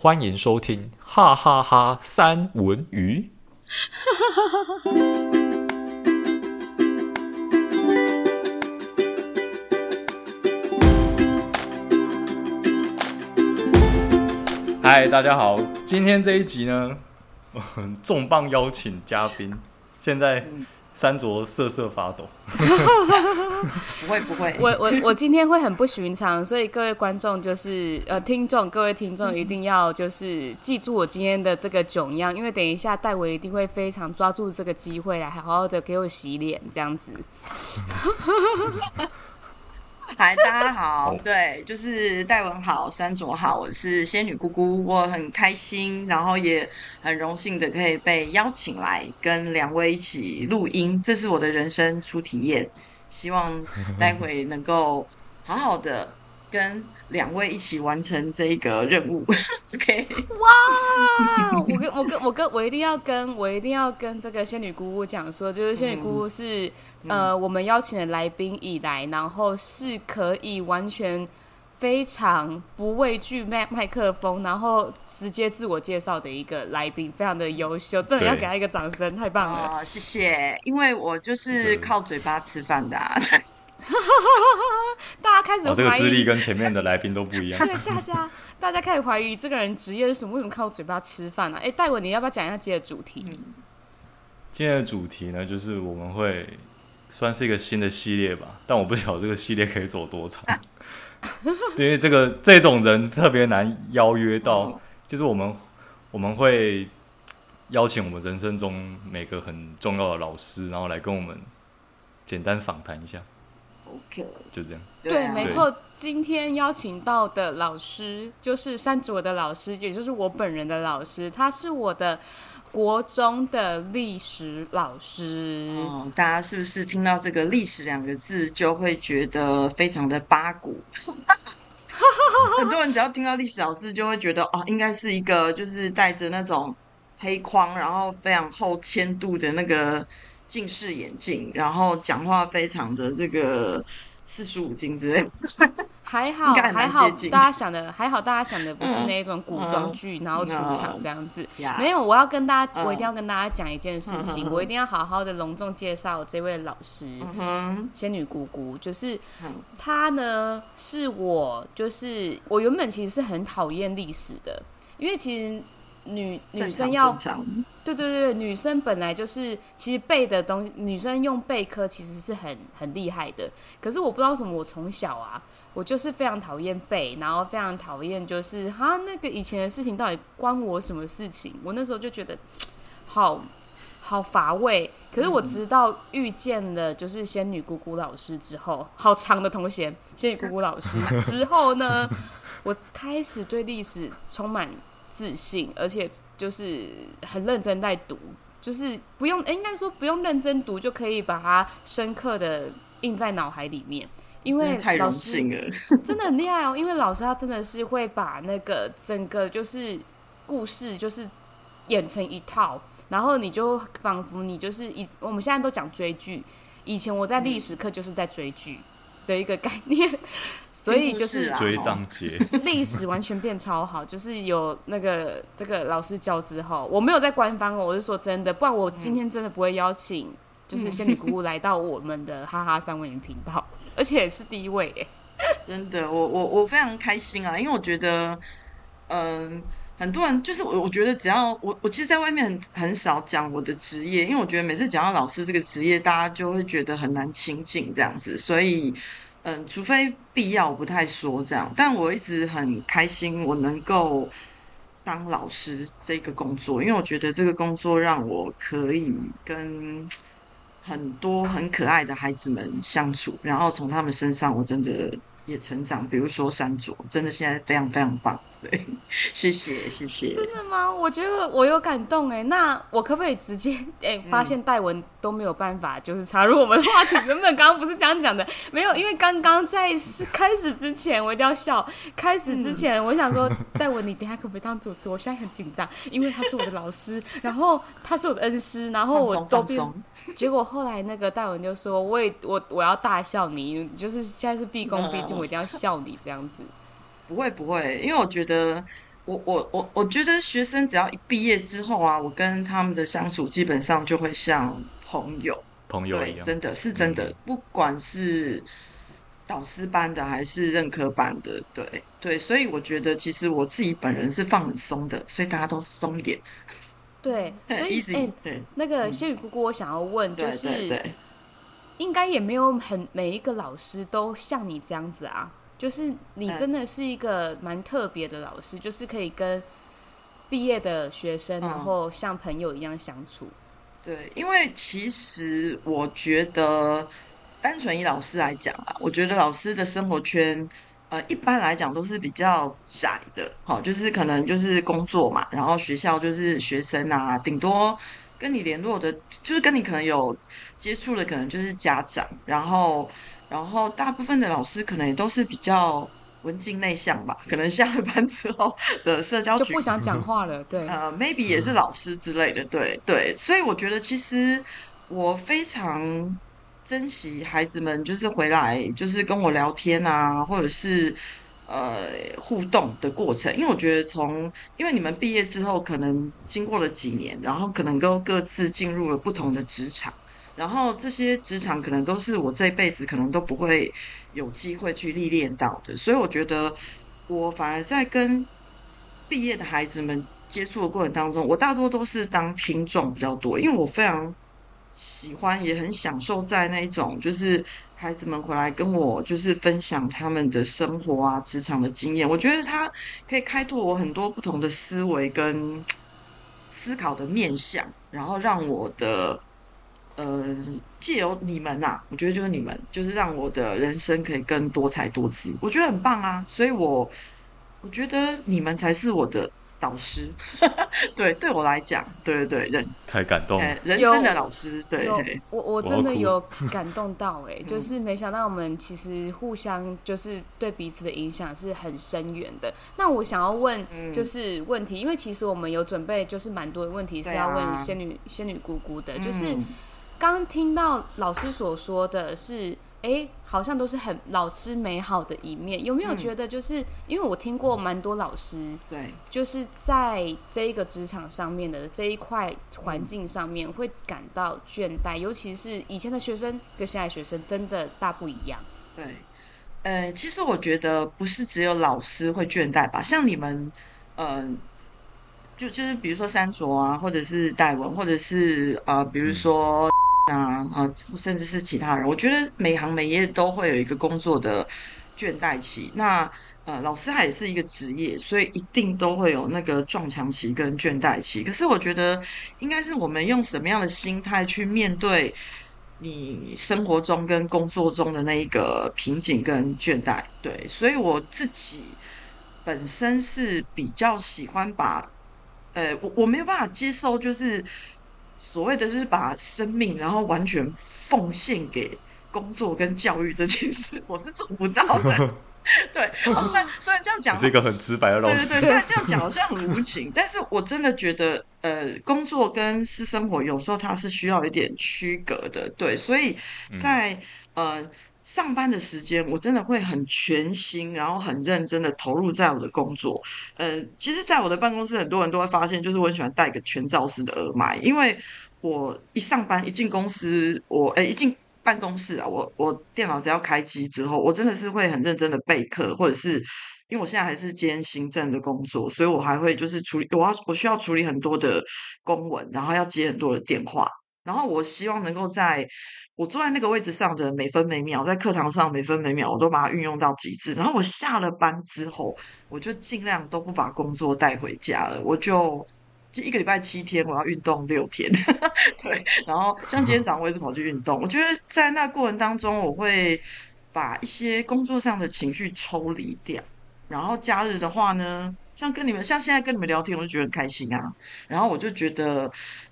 欢迎收听哈哈哈三文鱼。嗨，大家好，今天这一集呢，我很重磅邀请嘉宾，现在。山卓瑟瑟发抖，不 会不会，我我我今天会很不寻常，所以各位观众就是呃听众，各位听众一定要就是记住我今天的这个囧样，因为等一下戴维一定会非常抓住这个机会来好好的给我洗脸这样子。嗨，大家好，对，就是戴文好，山卓好，我是仙女姑姑，我很开心，然后也很荣幸的可以被邀请来跟两位一起录音，这是我的人生初体验，希望待会能够好好的跟两位一起完成这个任务，OK？哇！我跟我跟我跟我一定要跟我一定要跟这个仙女姑姑讲说，就是仙女姑姑是、嗯、呃我们邀请的来宾以来，然后是可以完全非常不畏惧麦麦克风，然后直接自我介绍的一个来宾，非常的优秀，真的要给他一个掌声，太棒了！哦，谢谢，因为我就是靠嘴巴吃饭的、啊。大家开始怀疑，哦、这个资历跟前面的来宾都不一样。对，大家大家开始怀疑这个人职业是什么？为什么靠嘴巴吃饭呢、啊？哎，戴文，你要不要讲一下今天的主题？今天的主题呢，就是我们会算是一个新的系列吧，但我不晓得这个系列可以走多长，因为这个这种人特别难邀约到，就是我们我们会邀请我们人生中每个很重要的老师，然后来跟我们简单访谈一下。OK，就这样。对，对没错。今天邀请到的老师就是山卓的老师，也就是我本人的老师。他是我的国中的历史老师。嗯，大家是不是听到这个“历史”两个字就会觉得非常的八股？很多人只要听到历史老师，就会觉得哦，应该是一个就是带着那种黑框，然后非常厚铅度的那个。近视眼镜，然后讲话非常的这个四书五经之类的，还好还好，大家想的还好，大家想的不是那种古装剧，嗯、然后出场这样子。嗯、没有，我要跟大家，我一定要跟大家讲一件事情，嗯、我一定要好好的隆重介绍这位老师，嗯、仙女姑姑，就是她呢，是我，就是我原本其实是很讨厌历史的，因为其实。女女生要对对对，女生本来就是其实背的东西，女生用背科其实是很很厉害的。可是我不知道为什么，我从小啊，我就是非常讨厌背，然后非常讨厌就是哈那个以前的事情到底关我什么事情？我那时候就觉得 好好乏味。可是我直到遇见了就是仙女姑姑老师之后，好长的头衔，仙女姑姑老师 之后呢，我开始对历史充满。自信，而且就是很认真在读，就是不用，欸、应该说不用认真读就可以把它深刻的印在脑海里面。因为老师太荣幸了，真的很厉害哦。因为老师他真的是会把那个整个就是故事就是演成一套，然后你就仿佛你就是以我们现在都讲追剧，以前我在历史课就是在追剧。嗯的一个概念，所以就是追章节，历史完全变超好，就是有那个这个老师教之后，我没有在官方哦，我是说真的，不然我今天真的不会邀请就是仙女姑姑来到我们的哈哈三文鱼频道，而且是第一位哎，真的，我我我非常开心啊，因为我觉得，嗯。很多人就是我，我觉得只要我，我其实，在外面很很少讲我的职业，因为我觉得每次讲到老师这个职业，大家就会觉得很难亲近这样子，所以，嗯，除非必要，我不太说这样。但我一直很开心，我能够当老师这个工作，因为我觉得这个工作让我可以跟很多很可爱的孩子们相处，然后从他们身上，我真的也成长。比如说山卓，真的现在非常非常棒。对，谢谢谢谢。真的吗？我觉得我有感动哎。那我可不可以直接哎？发现戴文都没有办法，就是插入我们的话题。原本刚刚不是这样讲的，没有，因为刚刚在开始之前，我一定要笑。开始之前，我想说，戴文，你等下可不可以当主持？我现在很紧张，因为他是我的老师，然后他是我的恩师，然后我都变。结果后来那个戴文就说：“我也我我要大笑你，就是现在是毕恭毕敬，我一定要笑你这样子。”不会不会，因为我觉得，我我我我觉得学生只要一毕业之后啊，我跟他们的相处基本上就会像朋友，朋友一样，对，真的是真的，嗯、不管是导师班的还是任科班的，对对，所以我觉得其实我自己本人是放很松的，所以大家都松一点。对，所以哎、欸，对，那个谢宇姑姑，我想要问，就是，应该也没有很每一个老师都像你这样子啊。就是你真的是一个蛮特别的老师，嗯，就是可以跟毕业的学生，然后像朋友一样相处。对，因为其实我觉得，单纯以老师来讲啊，我觉得老师的生活圈，呃，一般来讲都是比较窄的。好，就是可能就是工作嘛，然后学校就是学生啊，顶多跟你联络的，就是跟你可能有接触的，可能就是家长，然后。然后大部分的老师可能也都是比较文静内向吧，可能下了班之后的社交就不想讲话了，对，呃，maybe 也是老师之类的，对对，所以我觉得其实我非常珍惜孩子们，就是回来就是跟我聊天啊，或者是呃互动的过程，因为我觉得从因为你们毕业之后，可能经过了几年，然后可能都各自进入了不同的职场。然后这些职场可能都是我这辈子可能都不会有机会去历练到的，所以我觉得我反而在跟毕业的孩子们接触的过程当中，我大多都是当听众比较多，因为我非常喜欢，也很享受在那种就是孩子们回来跟我就是分享他们的生活啊、职场的经验，我觉得他可以开拓我很多不同的思维跟思考的面向，然后让我的。呃，借由你们呐、啊，我觉得就是你们，就是让我的人生可以更多彩多姿，我觉得很棒啊。所以我，我我觉得你们才是我的导师。对，对我来讲，对对对，人太感动了，人生的老师。对，我我真的有感动到哎、欸，就是没想到我们其实互相就是对彼此的影响是很深远的。那我想要问就是问题，因为其实我们有准备，就是蛮多的问题是要问仙女、啊、仙女姑姑的，就是。嗯刚听到老师所说的是，哎，好像都是很老师美好的一面。有没有觉得，就是、嗯、因为我听过蛮多老师，对，就是在这一个职场上面的这一块环境上面会感到倦怠，尤其是以前的学生跟现在学生真的大不一样。对，呃，其实我觉得不是只有老师会倦怠吧，像你们，嗯、呃，就就是比如说三卓啊，或者是戴文，或者是呃，比如说。嗯啊啊，甚至是其他人，我觉得每行每业都会有一个工作的倦怠期。那呃，老师他也是一个职业，所以一定都会有那个撞墙期跟倦怠期。可是我觉得，应该是我们用什么样的心态去面对你生活中跟工作中的那一个瓶颈跟倦怠。对，所以我自己本身是比较喜欢把，呃，我我没有办法接受，就是。所谓的就是把生命，然后完全奉献给工作跟教育这件事，我是做不到的。对，哦、虽然虽然这样讲，是一个很直白的老师。对对对，虽然这样讲好像很无情，但是我真的觉得，呃，工作跟私生活有时候它是需要一点区隔的。对，所以在、嗯、呃。上班的时间，我真的会很全心，然后很认真的投入在我的工作。呃，其实，在我的办公室，很多人都会发现，就是我很喜欢戴一个全罩式的耳麦，因为我一上班一进公司，我呃一进办公室啊，我我电脑只要开机之后，我真的是会很认真的备课，或者是因为我现在还是兼行政的工作，所以我还会就是处理，我要我需要处理很多的公文，然后要接很多的电话，然后我希望能够在。我坐在那个位置上的每分每秒，在课堂上每分每秒，我都把它运用到极致。然后我下了班之后，我就尽量都不把工作带回家了。我就一个礼拜七天，我要运动六天。对，然后像今天早上我也是跑去运动。我觉得在那过程当中，我会把一些工作上的情绪抽离掉。然后假日的话呢，像跟你们，像现在跟你们聊天，我就觉得很开心啊。然后我就觉得，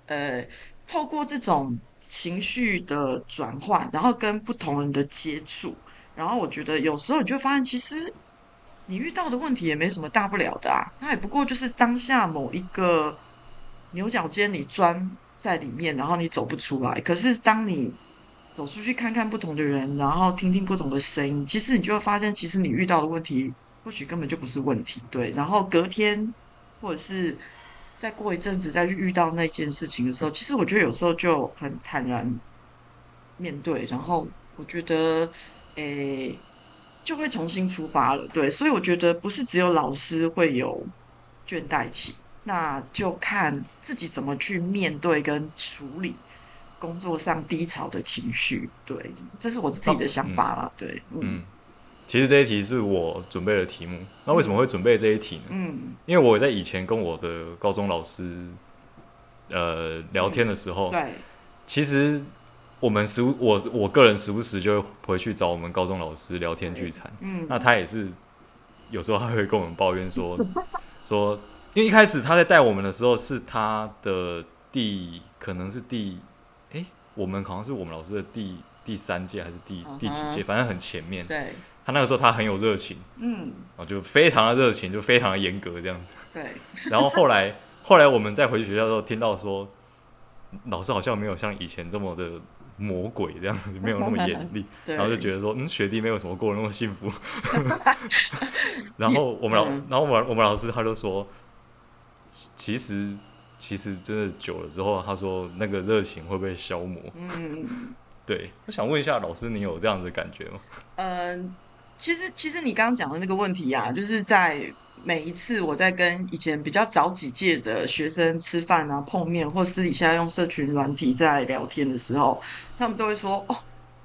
呃，透过这种。情绪的转换，然后跟不同人的接触，然后我觉得有时候你就会发现，其实你遇到的问题也没什么大不了的啊，那也不过就是当下某一个牛角尖，你钻在里面，然后你走不出来。可是当你走出去看看不同的人，然后听听不同的声音，其实你就会发现，其实你遇到的问题或许根本就不是问题。对，然后隔天或者是再过一阵子再去遇到那件事情的时候，其实我觉得有时候就很坦然面对，然后我觉得，诶、欸，就会重新出发了。对，所以我觉得不是只有老师会有倦怠期，那就看自己怎么去面对跟处理工作上低潮的情绪。对，这是我自己的想法啦。对，嗯。嗯其实这一题是我准备的题目。那为什么会准备这一题呢？嗯，因为我在以前跟我的高中老师，呃，聊天的时候，对，其实我们时我我个人时不时就会回去找我们高中老师聊天聚餐。嗯，那他也是有时候他会跟我们抱怨说，说，因为一开始他在带我们的时候是他的第可能是第，哎，我们好像是我们老师的第第三届还是第第几届，反正很前面。对。他那个时候他很有热情，嗯，哦，就非常的热情，就非常的严格这样子。对。然后后来，后来我们再回去学校的时候，听到说，老师好像没有像以前这么的魔鬼这样子，没有那么严厉。然后就觉得说，嗯，学弟没有什么过得那么幸福。然后我们老，然后我们我们老师他就说，其实其实真的久了之后，他说那个热情会被消磨。嗯。对，我想问一下老师，你有这样子的感觉吗？嗯。其实，其实你刚刚讲的那个问题呀、啊，就是在每一次我在跟以前比较早几届的学生吃饭啊、碰面，或私底下用社群软体在聊天的时候，他们都会说：“哦，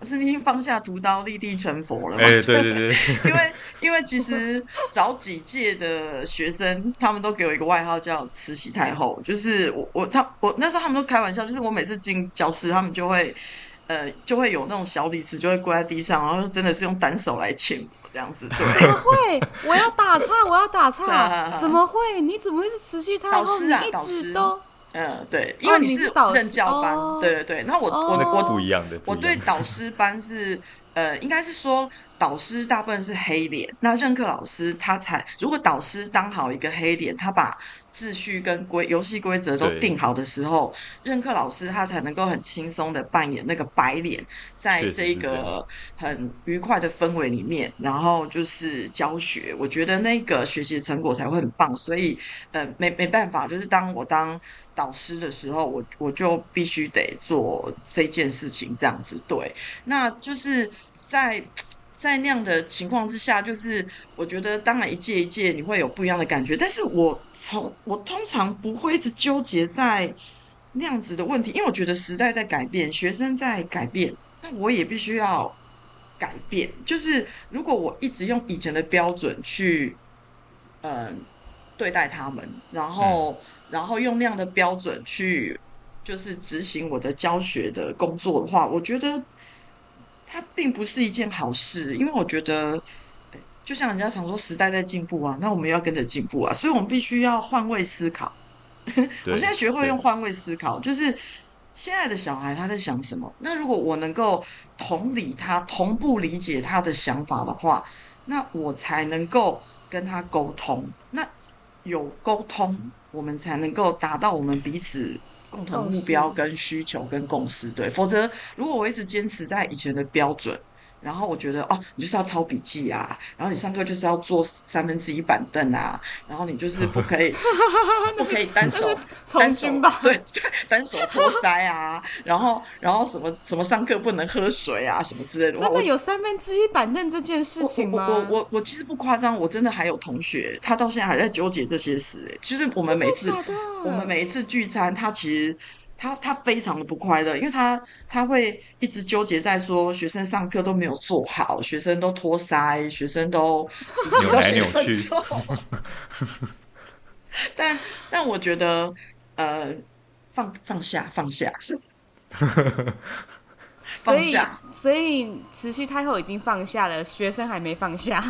是，你已经放下屠刀，立地成佛了。”哎，对对对，因为因为其实早几届的学生，他们都给我一个外号叫“慈禧太后”，就是我我他我那时候他们都开玩笑，就是我每次进教室，他们就会。呃，就会有那种小李子就会跪在地上，然后真的是用单手来牵这样子。对，怎么会？我要打岔，我要打岔。怎么会？你怎么会是慈禧太后？导师啊，导师都。嗯，对，因为你是任教班，哦、对对对。那我、哦、我我不一样的，我对导师班是呃，应该是说导师大部分是黑脸，那任课老师他才，如果导师当好一个黑脸，他把。秩序跟规游戏规则都定好的时候，任课老师他才能够很轻松的扮演那个白脸，在这个很愉快的氛围里面，然后就是教学。我觉得那个学习成果才会很棒。所以，呃，没没办法，就是当我当导师的时候，我我就必须得做这件事情，这样子。对，那就是在。在那样的情况之下，就是我觉得，当然一届一届你会有不一样的感觉，但是我从我通常不会一直纠结在那样子的问题，因为我觉得时代在改变，学生在改变，那我也必须要改变。就是如果我一直用以前的标准去嗯、对待他们，然后然后用那样的标准去就是执行我的教学的工作的话，我觉得。它并不是一件好事，因为我觉得，就像人家常说，时代在进步啊，那我们要跟着进步啊，所以我们必须要换位思考。我现在学会用换位思考，就是现在的小孩他在想什么？那如果我能够同理他、同步理解他的想法的话，那我才能够跟他沟通。那有沟通，我们才能够达到我们彼此。共同目标跟需求跟共识，对，否则如果我一直坚持在以前的标准。然后我觉得哦，你就是要抄笔记啊，然后你上课就是要坐三分之一板凳啊，然后你就是不可以 不可以单手单手对 对单手托腮啊，然后然后什么什么上课不能喝水啊什么之类的。真的有三分之一板凳这件事情吗？我我我，我其实不夸张，我真的还有同学，他到现在还在纠结这些事。哎，其实我们每次我们每一次聚餐，他其实。他他非常的不快乐，因为他他会一直纠结在说学生上课都没有做好，学生都托腮，学生都 扭来扭去。但但我觉得，呃，放放下放下是，放下。所以所以慈禧太后已经放下了，学生还没放下。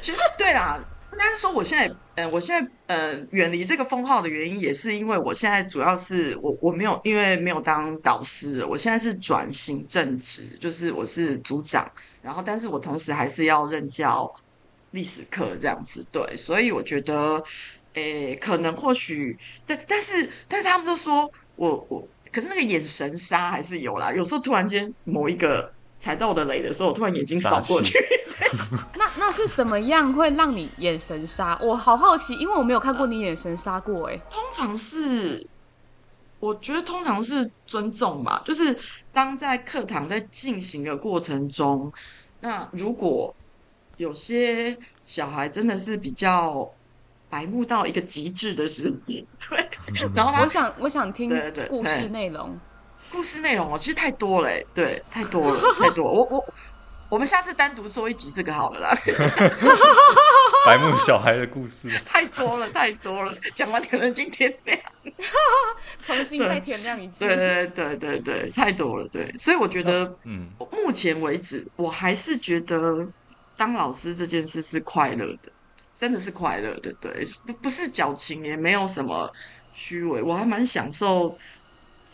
其实对啦。应该是说，我现在，呃，我现在，呃，远离这个封号的原因，也是因为我现在主要是我我没有，因为没有当导师，我现在是转型正职，就是我是组长，然后，但是我同时还是要任教历史课这样子，对，所以我觉得，诶，可能或许，但但是但是他们都说我我，可是那个眼神杀还是有啦，有时候突然间某一个。踩到我的雷的时候，我突然眼睛扫过去。那那是什么样会让你眼神杀？我好好奇，因为我没有看过你眼神杀过。哎，通常是，我觉得通常是尊重吧。就是当在课堂在进行的过程中，那如果有些小孩真的是比较白目到一个极致的事情，对，然后我想我想听故事内容。故事内容哦，其实太多了，对，太多了，太多了。我我我们下次单独做一集这个好了啦。白目小孩的故事太多了，太多了，讲完可能今天亮，重新再天亮一次。对对对对对，太多了，对。所以我觉得，嗯，目前为止，我还是觉得当老师这件事是快乐的，真的是快乐的，对，不不是矫情，也没有什么虚伪，我还蛮享受。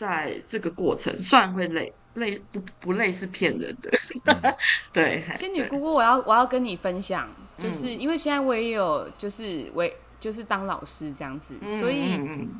在这个过程，虽然会累，累不不累是骗人的。嗯、对，仙女姑姑，我要我要跟你分享，就是、嗯、因为现在我也有就是我就是当老师这样子，嗯、所以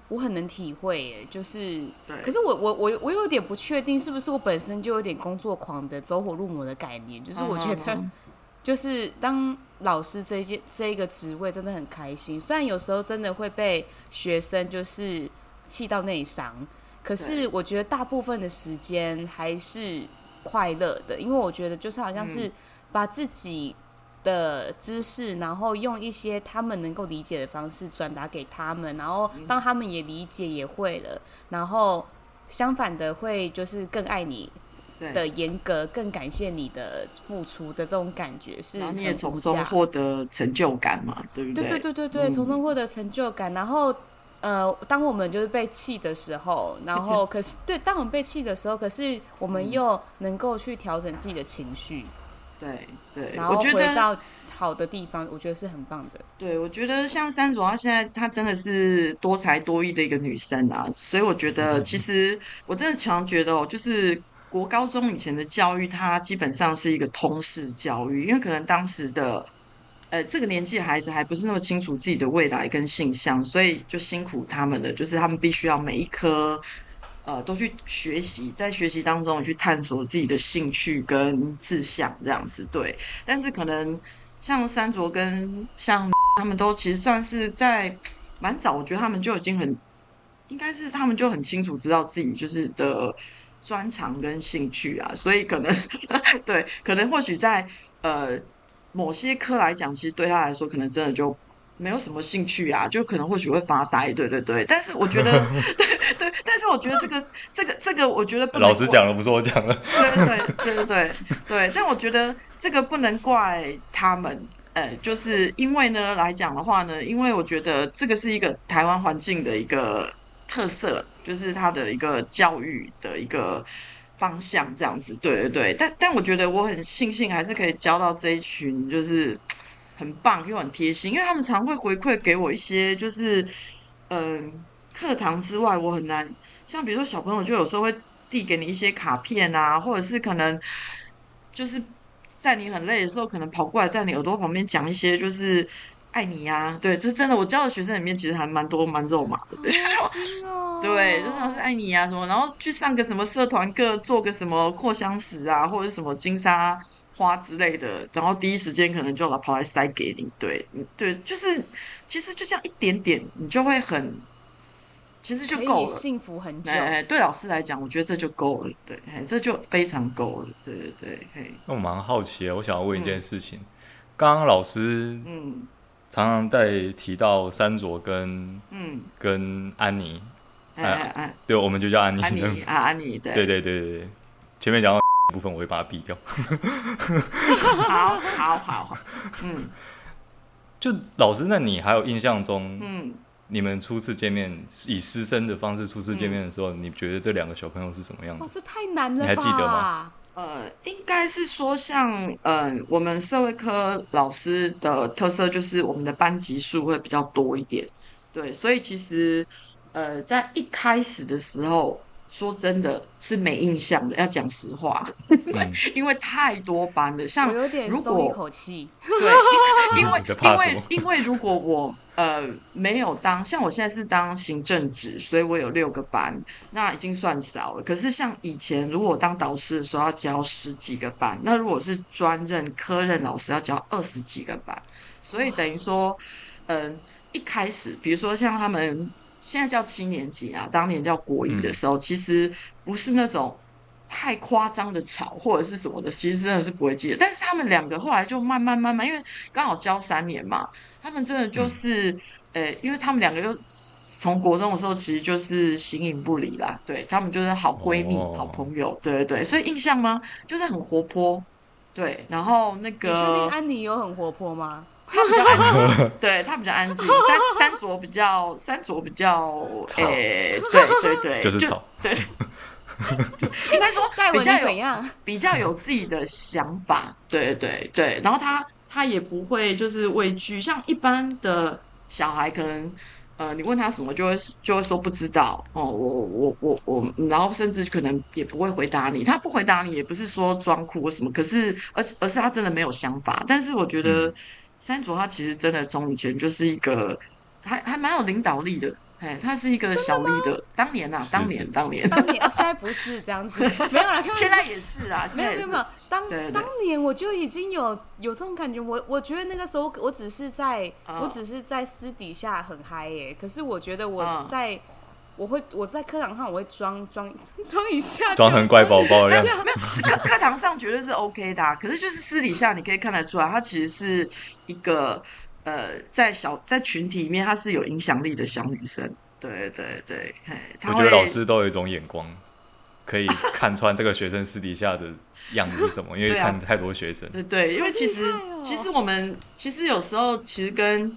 我很能体会，就是，对可是我我我我有点不确定，是不是我本身就有点工作狂的走火入魔的概念，就是我觉得，就是当老师这一件这一个职位真的很开心，虽然有时候真的会被学生就是气到内伤。可是我觉得大部分的时间还是快乐的，因为我觉得就是好像是把自己的知识，然后用一些他们能够理解的方式转达给他们，然后当他们也理解也会了，然后相反的会就是更爱你的严格，更感谢你的付出的这种感觉是，你也从中获得成就感嘛，对不对？对对对对对，从中获得成就感，然后。呃，当我们就是被气的时候，然后可是对，当我们被气的时候，可是我们又能够去调整自己的情绪，对对，然后回到好的地方，我觉得是很棒的。对，我觉得像珊卓，她现在她真的是多才多艺的一个女生啊，所以我觉得其实我真的常觉得哦，就是国高中以前的教育，它基本上是一个通识教育，因为可能当时的。呃，这个年纪的孩子还不是那么清楚自己的未来跟性向，所以就辛苦他们了。就是他们必须要每一科，呃，都去学习，在学习当中去探索自己的兴趣跟志向这样子。对，但是可能像三卓跟像他们都其实算是在蛮早，我觉得他们就已经很，应该是他们就很清楚知道自己就是的专长跟兴趣啊，所以可能 对，可能或许在呃。某些科来讲，其实对他来说，可能真的就没有什么兴趣啊，就可能或许会发呆，对对对。但是我觉得，对对，但是我觉得这个这个这个，我觉得不能老师讲了，不是我讲的。对对对对对对。但我觉得这个不能怪他们，呃，就是因为呢来讲的话呢，因为我觉得这个是一个台湾环境的一个特色，就是他的一个教育的一个。方向这样子，对对对，但但我觉得我很庆幸，还是可以教到这一群，就是 很棒又很贴心，因为他们常会回馈给我一些，就是嗯，课堂之外我很难，像比如说小朋友就有时候会递给你一些卡片啊，或者是可能 就是在你很累的时候，可能跑过来在你耳朵旁边讲一些，就是。爱你呀、啊，对，这是真的。我教的学生里面其实还蛮多蛮肉麻的，哦、对，就是老师爱你呀、啊、什么，然后去上个什么社团课，做个什么扩香石啊，或者什么金沙花之类的，然后第一时间可能就把跑来塞给你，对，对，就是其实就这样一点点，你就会很，其实就够了，幸福很久。哎，对老师来讲，我觉得这就够了，对，这就非常够了，对对对。嘿，那我蛮好奇的，我想要问一件事情，刚刚、嗯、老师，嗯。常常在提到山卓跟嗯。跟安妮，哎哎哎，对，我们就叫安妮。安妮啊，安妮，对。对对对对，前面讲到 部分我会把它毙掉。好好好好，嗯，就老师，那你还有印象中，嗯，你们初次见面以师生的方式初次见面的时候，你觉得这两个小朋友是什么样子？哇，这太难了，你还记得吗？呃，应该是说像，像呃，我们社会科老师的特色就是我们的班级数会比较多一点，对，所以其实呃，在一开始的时候，说真的是没印象的，要讲实话，嗯、因为太多班了，像我有点松一口气，对，因为 因为因为如果我。呃，没有当，像我现在是当行政职，所以我有六个班，那已经算少了。可是像以前，如果我当导师的时候要教十几个班，那如果是专任科任老师要教二十几个班，所以等于说，嗯、呃，一开始，比如说像他们现在叫七年级啊，当年叫国一的时候，嗯、其实不是那种太夸张的吵或者是什么的，其实真的是不会记得。但是他们两个后来就慢慢慢慢，因为刚好教三年嘛。他们真的就是，呃、嗯欸，因为他们两个又从国中的时候其实就是形影不离啦，对，他们就是好闺蜜、哦、好朋友，对对对，所以印象吗？就是很活泼，对，然后那个，你确定安妮有很活泼吗？他比较安静，对他比较安静，三三卓比较三卓比较，诶、欸，对对对，就是吵，对，应该说比较有比较有自己的想法，对对对，然后他。他也不会就是畏惧，像一般的小孩，可能呃，你问他什么，就会就会说不知道哦。我我我我，然后甚至可能也不会回答你。他不回答你，也不是说装酷或什么，可是而而是他真的没有想法。但是我觉得三卓他其实真的从以前就是一个还还蛮有领导力的。哎，他是一个小绿的，当年啊，当年，当年，当年，现在不是这样子，没有啦，现在也是啊，没有没有没有，当当年我就已经有有这种感觉，我我觉得那个时候我只是在，我只是在私底下很嗨耶，可是我觉得我在，我会我在课堂上我会装装 装一下，装成乖宝宝一样，没有课课堂上绝对是 OK 的，可是就是私底下你可以看得出来，他其实是一个。呃，在小在群体里面，她是有影响力的小女生。对对对，我觉得老师都有一种眼光，可以看穿这个学生私底下的样子是什么，因为看太多学生。对对，因为其实、哦、其实我们其实有时候其实跟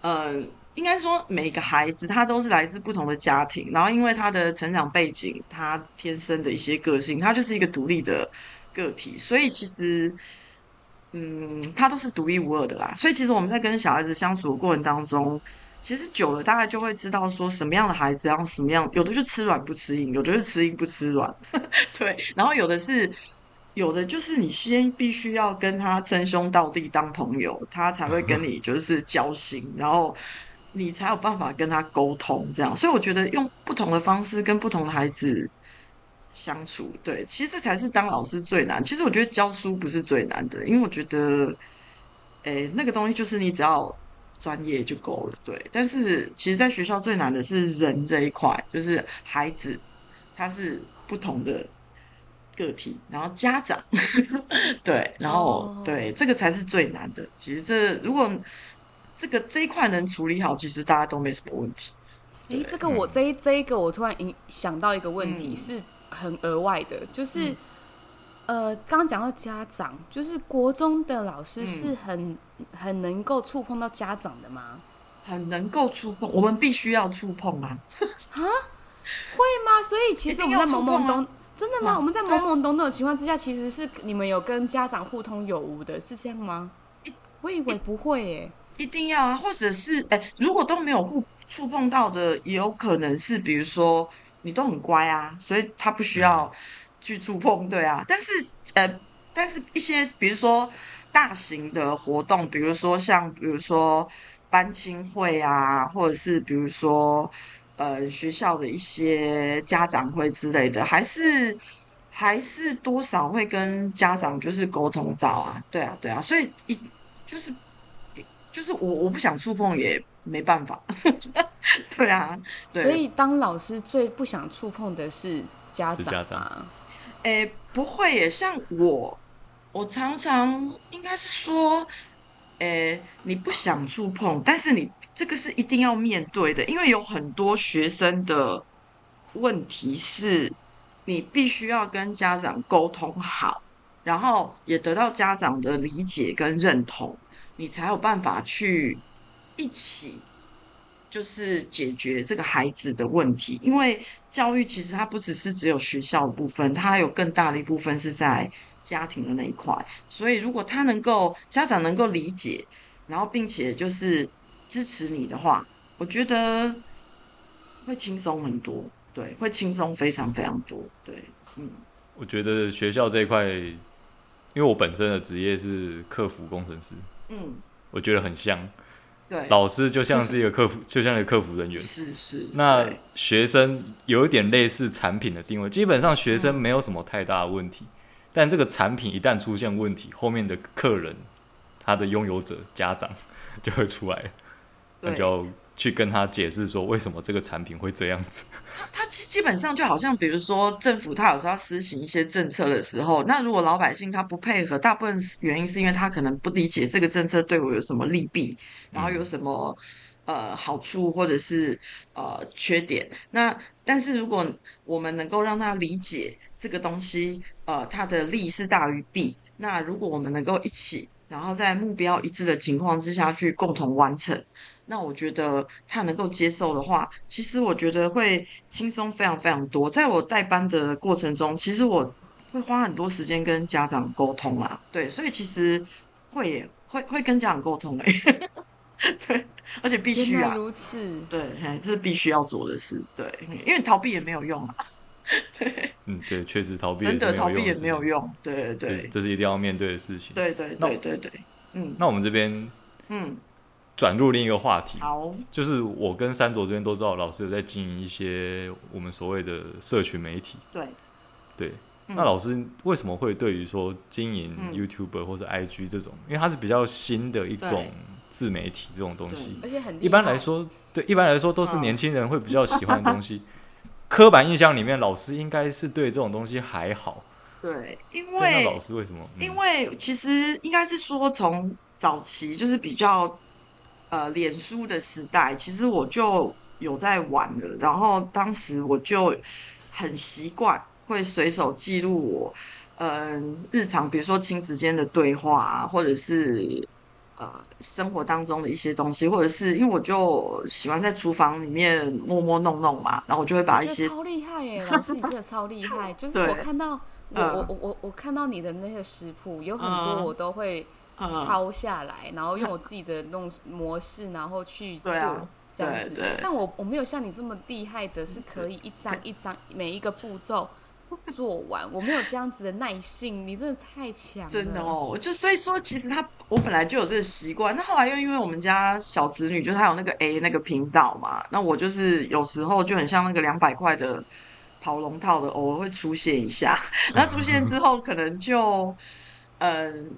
呃，应该说每个孩子他都是来自不同的家庭，然后因为他的成长背景，他天生的一些个性，他就是一个独立的个体，所以其实。嗯，他都是独一无二的啦，所以其实我们在跟小孩子相处的过程当中，其实久了大概就会知道说什么样的孩子要什么样，有的是吃软不吃硬，有的是吃硬不吃软，对，然后有的是有的就是你先必须要跟他称兄道弟当朋友，他才会跟你就是交心，然后你才有办法跟他沟通这样，所以我觉得用不同的方式跟不同的孩子。相处对，其实这才是当老师最难。其实我觉得教书不是最难的，因为我觉得，诶，那个东西就是你只要专业就够了。对，但是其实，在学校最难的是人这一块，就是孩子他是不同的个体，然后家长 对，然后、oh. 对，这个才是最难的。其实这如果这个这一块能处理好，其实大家都没什么问题。诶，这个我这一这一个我突然想到一个问题、嗯、是。很额外的，就是，嗯、呃，刚刚讲到家长，就是国中的老师是很、嗯、很能够触碰到家长的吗？很能够触碰，我们必须要触碰啊？啊？会吗？所以其实我们在懵懵懂，真的吗？我们在懵懵懂懂的情况之下，其实是你们有跟家长互通有无的，是这样吗？我以为不会耶，一定要啊，或者是哎、欸，如果都没有互触碰到的，也有可能是比如说。你都很乖啊，所以他不需要去触碰，对啊。但是呃，但是一些比如说大型的活动，比如说像比如说班亲会啊，或者是比如说呃学校的一些家长会之类的，还是还是多少会跟家长就是沟通到啊，对啊，对啊。所以一就是就是我我不想触碰也没办法。对啊，对，所以当老师最不想触碰的是家长，家长。诶，不会耶，像我，我常常应该是说，诶，你不想触碰，但是你这个是一定要面对的，因为有很多学生的问题是，你必须要跟家长沟通好，然后也得到家长的理解跟认同，你才有办法去一起。就是解决这个孩子的问题，因为教育其实它不只是只有学校的部分，它还有更大的一部分是在家庭的那一块。所以，如果他能够家长能够理解，然后并且就是支持你的话，我觉得会轻松很多。对，会轻松非常非常多。对，嗯，我觉得学校这一块，因为我本身的职业是客服工程师，嗯，我觉得很像。对，老师就像是一个客服，就像一个客服人员。是是。那学生有一点类似产品的定位，基本上学生没有什么太大的问题，嗯、但这个产品一旦出现问题，后面的客人，他的拥有者家长 就会出来，那就要去跟他解释说，为什么这个产品会这样子。他他基基本上就好像，比如说政府他有时候要施行一些政策的时候，那如果老百姓他不配合，大部分原因是因为他可能不理解这个政策对我有什么利弊，然后有什么呃好处或者是呃缺点。那但是如果我们能够让他理解这个东西，呃，它的利是大于弊，那如果我们能够一起，然后在目标一致的情况之下去共同完成。那我觉得他能够接受的话，其实我觉得会轻松非常非常多。在我带班的过程中，其实我会花很多时间跟家长沟通啊，对，所以其实会会会跟家长沟通哎，对，而且必须啊，如此，对，这是必须要做的事，对，因为逃避也没有用啊，对，嗯，对，确实逃避真的逃避也没有用，对对对，这是一定要面对的事情，对对对对对，嗯，那我们这边，嗯。转入另一个话题，好，就是我跟三卓这边都知道，老师有在经营一些我们所谓的社群媒体。对，对。嗯、那老师为什么会对于说经营 YouTuber 或者 IG 这种，嗯、因为它是比较新的一种自媒体这种东西，而且很一般来说，对，一般来说都是年轻人会比较喜欢的东西。刻板印象里面，老师应该是对这种东西还好。对，因为老师为什么？嗯、因为其实应该是说从早期就是比较。呃，脸书的时代，其实我就有在玩了。然后当时我就很习惯会随手记录我，嗯、呃，日常比如说亲子间的对话啊，或者是呃生活当中的一些东西，或者是因为我就喜欢在厨房里面摸摸弄弄嘛，然后我就会把一些超厉害耶，老师你真的超厉害，就是我看到我我我我我看到你的那些食谱，有很多我都会。抄下来，然后用我自己的那种模式，然后去做这样子。但我我没有像你这么厉害的，是可以一张一张每一个步骤做完。我没有这样子的耐性，你真的太强了。真的哦，就所以说，其实他我本来就有这个习惯。那后来又因为我们家小子女，就是他有那个 A 那个频道嘛，那我就是有时候就很像那个两百块的跑龙套的，偶尔会出现一下。那出现之后，可能就嗯。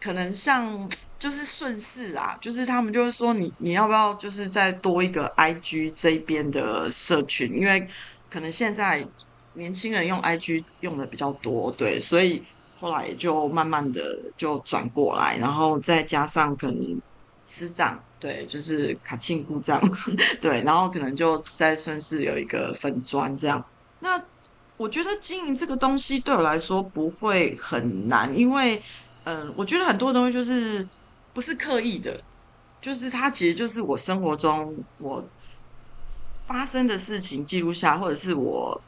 可能像就是顺势啊，就是他们就是说你你要不要就是再多一个 IG 这边的社群，因为可能现在年轻人用 IG 用的比较多，对，所以后来就慢慢的就转过来，然后再加上可能师长，对，就是卡庆姑这样，对，然后可能就再顺势有一个粉专这样。那我觉得经营这个东西对我来说不会很难，因为。嗯，我觉得很多东西就是不是刻意的，就是它其实就是我生活中我发生的事情记录下，或者是我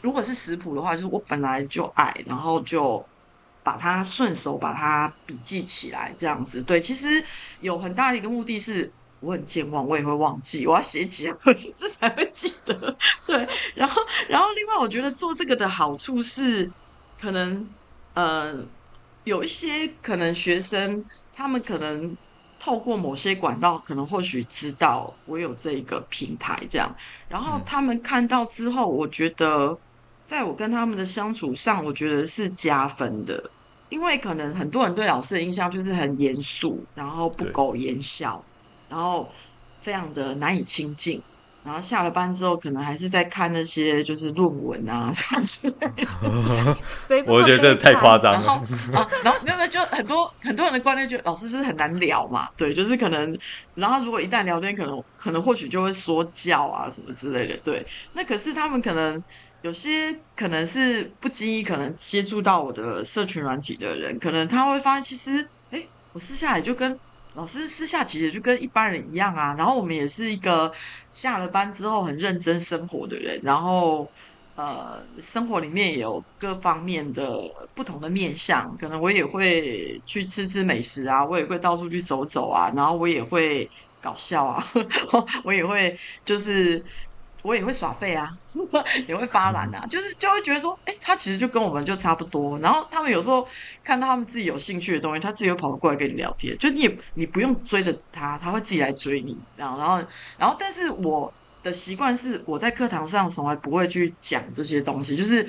如果是食谱的话，就是我本来就爱，然后就把它顺手把它笔记起来，这样子。对，其实有很大的一个目的是，我很健忘，我也会忘记，我要写几个字才会记得。对，然后，然后另外我觉得做这个的好处是，可能，嗯。有一些可能学生，他们可能透过某些管道，可能或许知道我有这一个平台这样，然后他们看到之后，我觉得在我跟他们的相处上，我觉得是加分的，因为可能很多人对老师的印象就是很严肃，然后不苟言笑，然后非常的难以亲近。然后下了班之后，可能还是在看那些就是论文啊这样子。我觉得这太夸张了。然后啊，然后没有没有，就很多很多人的观念，就老师就是很难聊嘛。对，就是可能，然后如果一旦聊天，可能可能或许就会说教啊什么之类的。对，那可是他们可能有些可能是不经意，可能接触到我的社群软体的人，可能他会发现，其实哎，我私下也就跟。老师私下其实就跟一般人一样啊，然后我们也是一个下了班之后很认真生活的人，然后呃，生活里面也有各方面的不同的面向，可能我也会去吃吃美食啊，我也会到处去走走啊，然后我也会搞笑啊，我也会就是我也会耍废啊，也会发懒啊，就是就会觉得说，哎、欸，他其实就跟我们就差不多。然后他们有时候看到他们自己有兴趣的东西，他自己会跑过来跟你聊天，就你也你不用追着他，他会自己来追你。然后然后然后，但是我的习惯是，我在课堂上从来不会去讲这些东西，就是。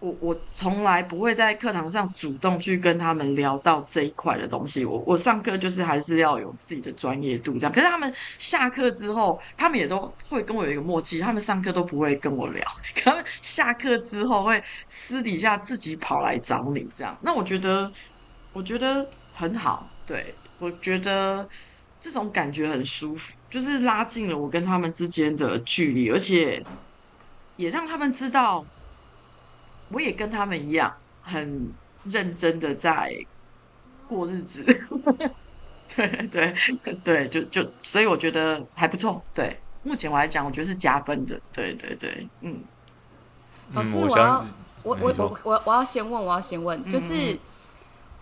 我我从来不会在课堂上主动去跟他们聊到这一块的东西。我我上课就是还是要有自己的专业度这样。可是他们下课之后，他们也都会跟我有一个默契，他们上课都不会跟我聊，他们下课之后会私底下自己跑来找你这样。那我觉得我觉得很好，对，我觉得这种感觉很舒服，就是拉近了我跟他们之间的距离，而且也让他们知道。我也跟他们一样，很认真的在过日子。对对对，就就所以我觉得还不错。对，目前我来讲，我觉得是加分的。对对对，嗯。老师，我要我我我我我要先问，我要先问，就是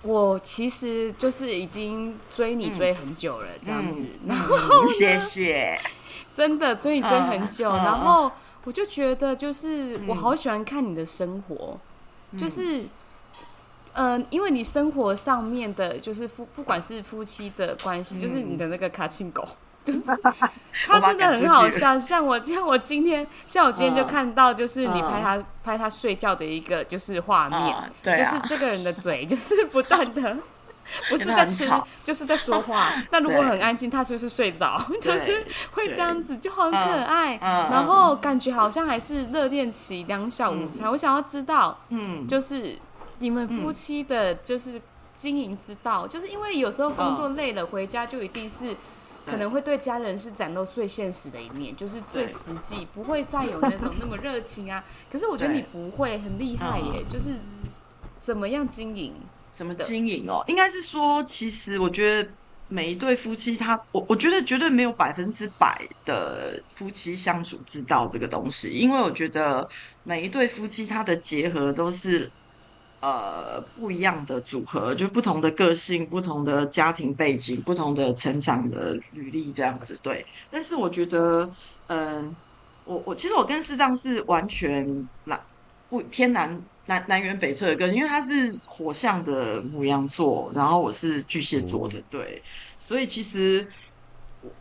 我其实就是已经追你追很久了，这样子。然后谢谢，真的追你追很久，然后。我就觉得，就是我好喜欢看你的生活，嗯、就是，嗯、呃，因为你生活上面的，就是夫不管是夫妻的关系，嗯、就是你的那个卡亲狗，就是 他真的很好笑。像我，像我今天，像我今天就看到，就是你拍他、嗯、拍他睡觉的一个就是画面，嗯对啊、就是这个人的嘴就是不断的。不是在吃，就是在说话。那如果很安静，他就是睡着，就是会这样子，就很可爱。然后感觉好像还是热恋期两小无猜。我想要知道，嗯，就是你们夫妻的，就是经营之道，就是因为有时候工作累了，回家就一定是可能会对家人是展露最现实的一面，就是最实际，不会再有那种那么热情啊。可是我觉得你不会，很厉害耶，就是怎么样经营？怎么经营哦？应该是说，其实我觉得每一对夫妻他，他我我觉得绝对没有百分之百的夫妻相处之道这个东西，因为我觉得每一对夫妻他的结合都是呃不一样的组合，就不同的个性、不同的家庭背景、不同的成长的履历这样子。对，但是我觉得，嗯、呃，我我其实我跟师丈是完全那不天然。南南辕北辙的个性，因为他是火象的牡羊座，然后我是巨蟹座的，对，所以其实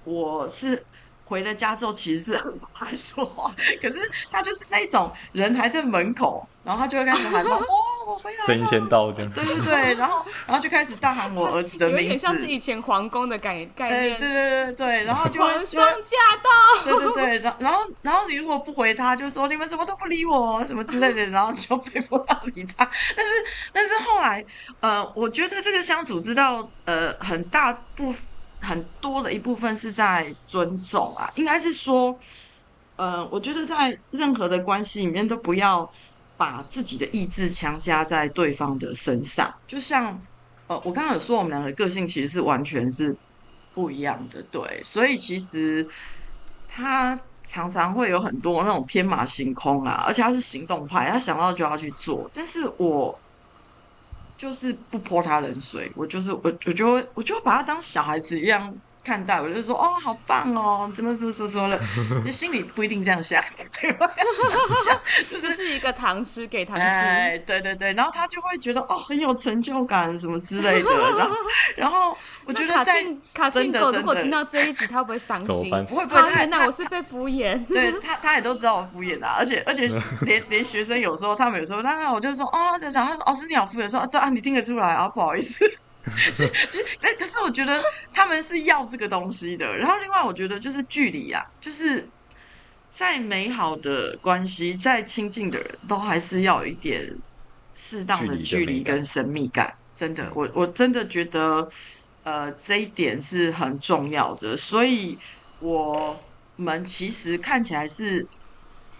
我是回了家之后，其实是很不爱说话，可是他就是那种人还在门口。然后他就会开始喊：“ 哦，我回来了！”声音先到这样。对对对，然后然后就开始大喊我儿子的名字，有点像是以前皇宫的概概念。对对对对，然后就会皇上驾到。对对对，然后然后然后你如果不回他，就说你们怎么都不理我，什么之类的，然后就被迫要理他。但是但是后来，呃，我觉得这个相处之道，呃，很大部分很多的一部分是在尊重啊，应该是说，呃，我觉得在任何的关系里面都不要。把自己的意志强加在对方的身上，就像呃，我刚刚有说我们两个个性其实是完全是不一样的，对，所以其实他常常会有很多那种天马行空啊，而且他是行动派，他想到就要去做，但是我就是不泼他冷水，我就是我，我就会我就会把他当小孩子一样。看到我就说哦，好棒哦，怎么怎么怎么了，就心里不一定这样想，就是、是一个糖吃给糖吃，哎，对对对，然后他就会觉得哦，很有成就感什么之类的，然后然后我觉得在卡沁卡沁狗如果听到这一集，他会不会伤心？不会不会，他那我是被敷衍，对他他也都知道我敷衍的、啊，而且而且连连学生有时候他们有时候，那那我就说哦，然后老师你好敷衍，说啊对啊，你听得出来啊，不好意思。哎，可是我觉得他们是要这个东西的。然后，另外我觉得就是距离啊，就是再美好的关系，再亲近的人都还是要有一点适当的距离跟神秘感。真的，我我真的觉得，呃，这一点是很重要的。所以，我们其实看起来是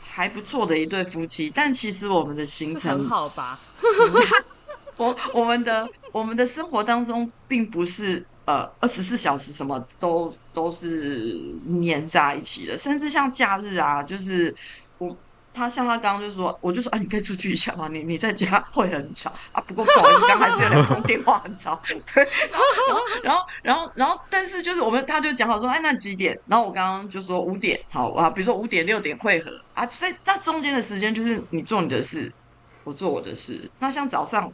还不错的一对夫妻，但其实我们的行程很好吧？我我们的我们的生活当中，并不是呃二十四小时什么都都是黏在一起的，甚至像假日啊，就是我他像他刚刚就说，我就说啊，你可以出去一下吗？你你在家会很吵啊。不过不好意思，刚还是有两通电话很吵。对，然后然后然后然后，但是就是我们他就讲好说，哎，那几点？然后我刚刚就说五点，好啊，比如说五点六点会合啊。所以那中间的时间就是你做你的事，我做我的事。那像早上，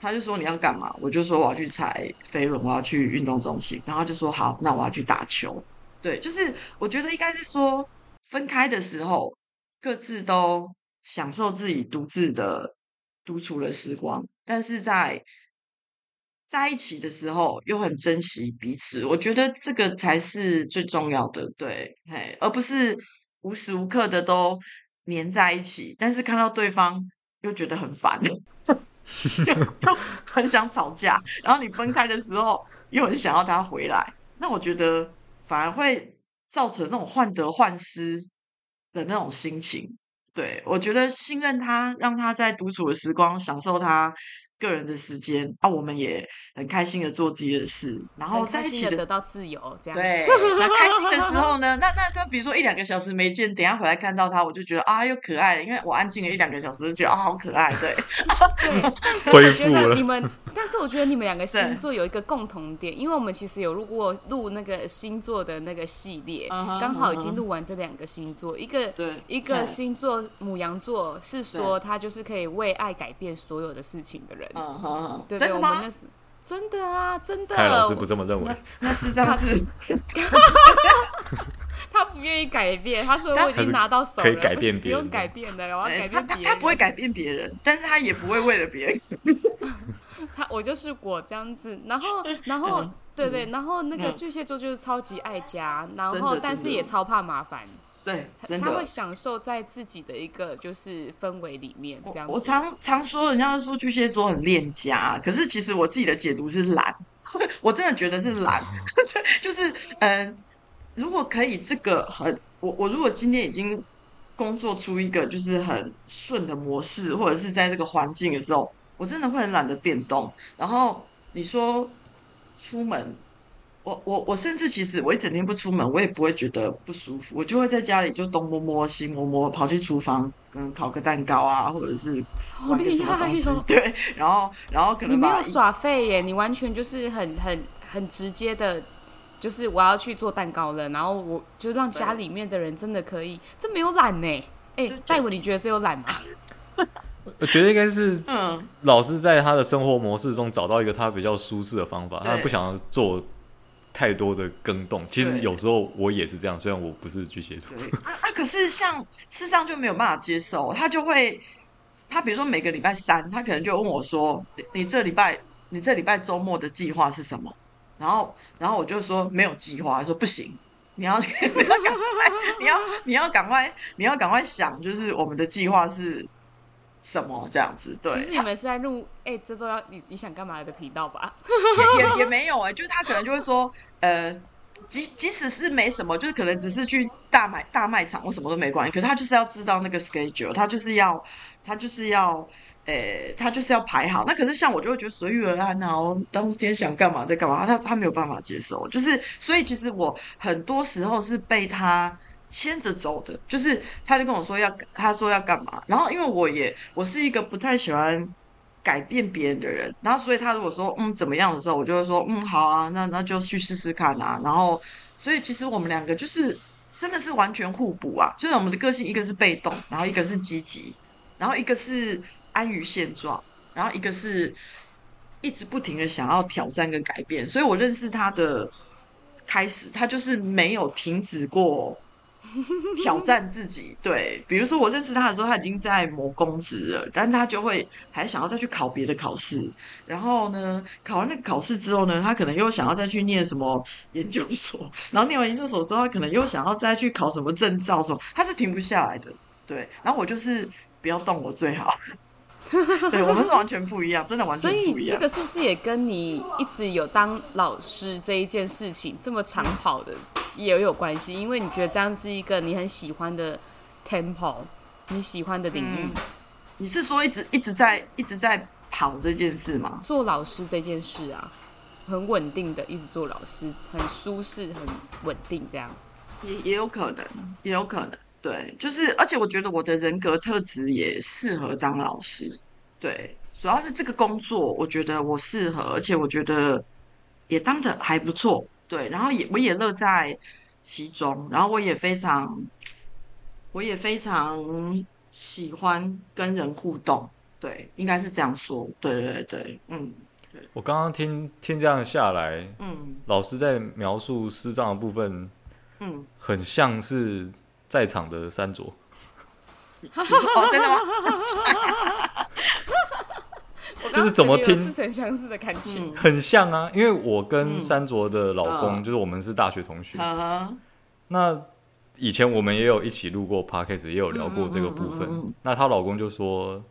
他就说你要干嘛？我就说我要去踩飞轮，我要去运动中心。然后就说好，那我要去打球。对，就是我觉得应该是说分开的时候。各自都享受自己独自的独处的时光，但是在在一起的时候又很珍惜彼此。我觉得这个才是最重要的，对，嘿，而不是无时无刻的都黏在一起，但是看到对方又觉得很烦，又很想吵架，然后你分开的时候又很想要他回来，那我觉得反而会造成那种患得患失。的那种心情，对，我觉得信任他，让他在独处的时光享受他个人的时间啊，我们也很开心的做自己的事，然后在一起的得到自由，这样对。那开心的时候 呢？那那那比如说一两个小时没见，等下回来看到他，我就觉得啊又可爱了，因为我安静了一两个小时，就觉得啊好可爱，对。对，但是我觉得你们，但是我觉得你们两个星座有一个共同点，因为我们其实有录过录那个星座的那个系列，刚好已经录完这两个星座，一个对一个星座母羊座是说他就是可以为爱改变所有的事情的人。嗯哼，对对，我们那是真的啊，真的。蔡老师不这么认为，那是这样子。他不愿意改变，他说我已经拿到手了，可以改变别人，不用改变的，我要改变别人。他他不会改变别人，但是他也不会为了别人。他我就是我这样子，然后然后对对，然后那个巨蟹座就是超级爱家，然后但是也超怕麻烦。对，他会享受在自己的一个就是氛围里面这样子。我常常说，人家说巨蟹座很恋家，可是其实我自己的解读是懒，我真的觉得是懒，就是嗯、呃，如果可以，这个很我我如果今天已经工作出一个就是很顺的模式，或者是在这个环境的时候，我真的会很懒得变动。然后你说出门。我我我甚至其实我一整天不出门，我也不会觉得不舒服，我就会在家里就东摸摸西摸摸，跑去厨房嗯烤个蛋糕啊，或者是玩个什么东西，哦、对，然后然后可能你没有耍废耶，你完全就是很很很直接的，就是我要去做蛋糕了，然后我就让家里面的人真的可以，这没有懒呢，哎、欸，戴文你觉得这有懒吗？我觉得应该是 嗯，老师在他的生活模式中找到一个他比较舒适的方法，他不想要做。太多的更动，其实有时候我也是这样，虽然我不是巨蟹座。啊啊！可是像事实上就没有办法接受，他就会，他比如说每个礼拜三，他可能就问我说：“你你这礼拜你这礼拜周末的计划是什么？”然后然后我就说没有计划，他说不行，你要 你要赶快，你要你要赶快你要赶快想，就是我们的计划是。什么这样子？对，其实你们是在录哎、欸，这周要你你想干嘛的频道吧？也也也没有哎、欸，就是他可能就会说，呃，即即使是没什么，就是可能只是去大买大卖场或什么都没关系，可是他就是要知道那个 schedule，他就是要他就是要，呃、欸，他就是要排好。那可是像我就会觉得随遇而安，然后当天想干嘛在干嘛，他他没有办法接受，就是所以其实我很多时候是被他。牵着走的，就是他就跟我说要，他说要干嘛，然后因为我也我是一个不太喜欢改变别人的人，然后所以他如果说嗯怎么样的时候，我就会说嗯好啊，那那就去试试看啊，然后所以其实我们两个就是真的是完全互补啊，就是我们的个性一个是被动，然后一个是积极，然后一个是安于现状，然后一个是一直不停的想要挑战跟改变，所以我认识他的开始，他就是没有停止过。挑战自己，对，比如说我认识他的时候，他已经在磨公职了，但是他就会还想要再去考别的考试，然后呢，考完那个考试之后呢，他可能又想要再去念什么研究所，然后念完研究所之后，他可能又想要再去考什么证照什么，他是停不下来的，对，然后我就是不要动我最好。对，我们是完全不一样，真的完全不一样。所以这个是不是也跟你一直有当老师这一件事情这么长跑的也有关系？因为你觉得这样是一个你很喜欢的 temple，你喜欢的领域。嗯，你是说一直一直在一直在跑这件事吗？做老师这件事啊，很稳定的一直做老师，很舒适，很稳定，这样也也有可能，也有可能。对，就是而且我觉得我的人格特质也适合当老师。对，主要是这个工作，我觉得我适合，而且我觉得也当的还不错。对，然后也我也乐在其中，然后我也非常，我也非常喜欢跟人互动。对，应该是这样说。对对对，嗯。我刚刚听听这样下来，嗯，老师在描述师长的部分，嗯，很像是在场的三卓。哦，真的吗？就是怎么听似曾相识的感觉，嗯，很像啊。因为我跟三卓的老公，嗯，就是我们是大学同学。嗯，那以前我们也有一起录过 Podcast，也有聊过这个部分。那她老公就说。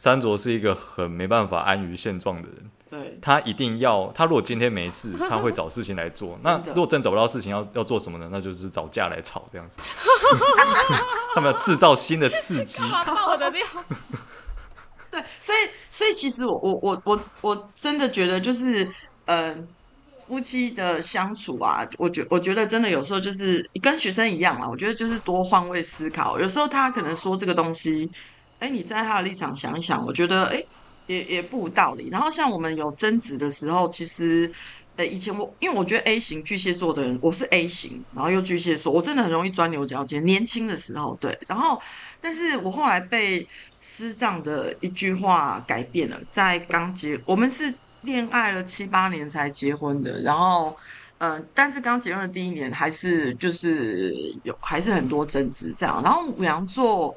三卓是一个很没办法安于现状的人，对，他一定要，他如果今天没事，他会找事情来做。那如果真找不到事情要要做什么呢？那就是找架来吵这样子。他们要制造新的刺激。爆的料。所以所以其实我我我我我真的觉得就是，嗯、夫妻的相处啊，我觉我觉得真的有时候就是跟学生一样啊，我觉得就是多换位思考。有时候他可能说这个东西。哎，你在他的立场想一想，我觉得哎，也也不无道理。然后像我们有争执的时候，其实，呃，以前我因为我觉得 A 型巨蟹座的人，我是 A 型，然后又巨蟹座，我真的很容易钻牛角尖。年轻的时候，对，然后，但是我后来被师长的一句话改变了。在刚结，我们是恋爱了七八年才结婚的，然后，嗯、但是刚结婚的第一年，还是就是有，还是很多争执这样。然后牡羊座。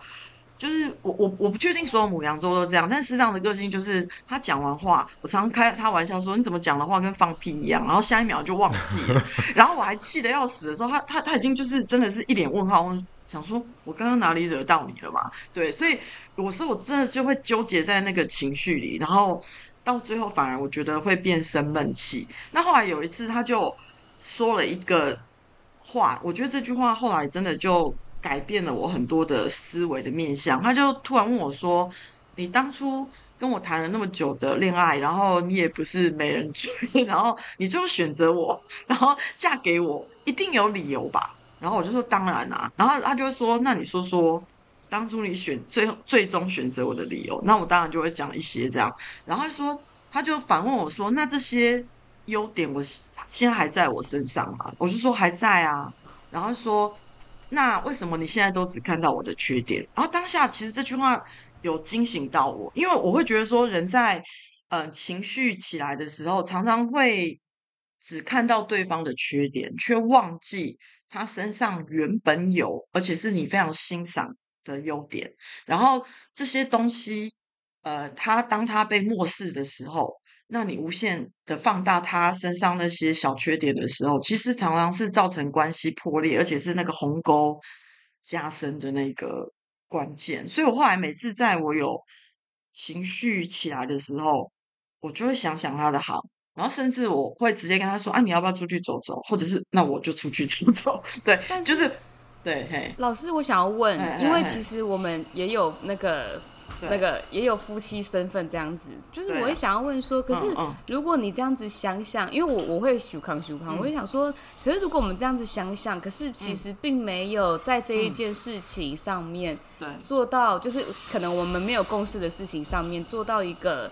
就是我我我不确定所有母羊座都这样，但师长的个性就是他讲完话，我常常开他玩笑说，你怎么讲的话跟放屁一样，然后下一秒就忘记了，然后我还气得要死的时候，他他他已经就是真的是一脸问号，想说我刚刚哪里惹到你了嘛？对，所以有时候我真的就会纠结在那个情绪里，然后到最后反而我觉得会变生闷气。那后来有一次他就说了一个话，我觉得这句话后来真的就。改变了我很多的思维的面向，他就突然问我说：“你当初跟我谈了那么久的恋爱，然后你也不是没人追，然后你最后选择我，然后嫁给我，一定有理由吧？”然后我就说：“当然啊。”然后他就说：“那你说说，当初你选最最终选择我的理由？”那我当然就会讲一些这样。然后说，他就反问我说：“那这些优点，我现在还在我身上吗？”我就说：“还在啊。”然后说。那为什么你现在都只看到我的缺点？然后当下其实这句话有惊醒到我，因为我会觉得说，人在呃情绪起来的时候，常常会只看到对方的缺点，却忘记他身上原本有，而且是你非常欣赏的优点。然后这些东西，呃，他当他被漠视的时候。那你无限的放大他身上那些小缺点的时候，其实常常是造成关系破裂，而且是那个鸿沟加深的那个关键。所以我后来每次在我有情绪起来的时候，我就会想想他的好，然后甚至我会直接跟他说：“啊，你要不要出去走走？”或者是“那我就出去走走。”对，是就是对。嘿，老师，我想要问，因为其实我们也有那个。那个也有夫妻身份这样子，就是我也想要问说，可是如果你这样子想想，因为我我会许康许康，我会想说，可是如果我们这样子想想，可是其实并没有在这一件事情上面做到，就是可能我们没有共识的事情上面做到一个。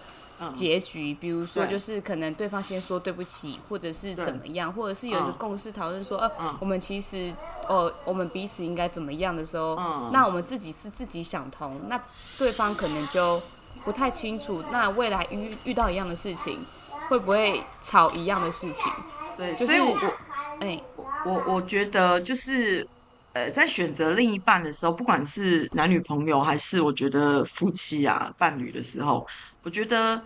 结局，比如说就是可能对方先说对不起，或者是怎么样，或者是有一个共识讨论说，呃，我们其实，哦，我们彼此应该怎么样的时候，那我们自己是自己想通，那对方可能就不太清楚，那未来遇遇到一样的事情，会不会吵一样的事情？对，就是我，哎，我我觉得就是，呃，在选择另一半的时候，不管是男女朋友还是我觉得夫妻啊伴侣的时候。我觉得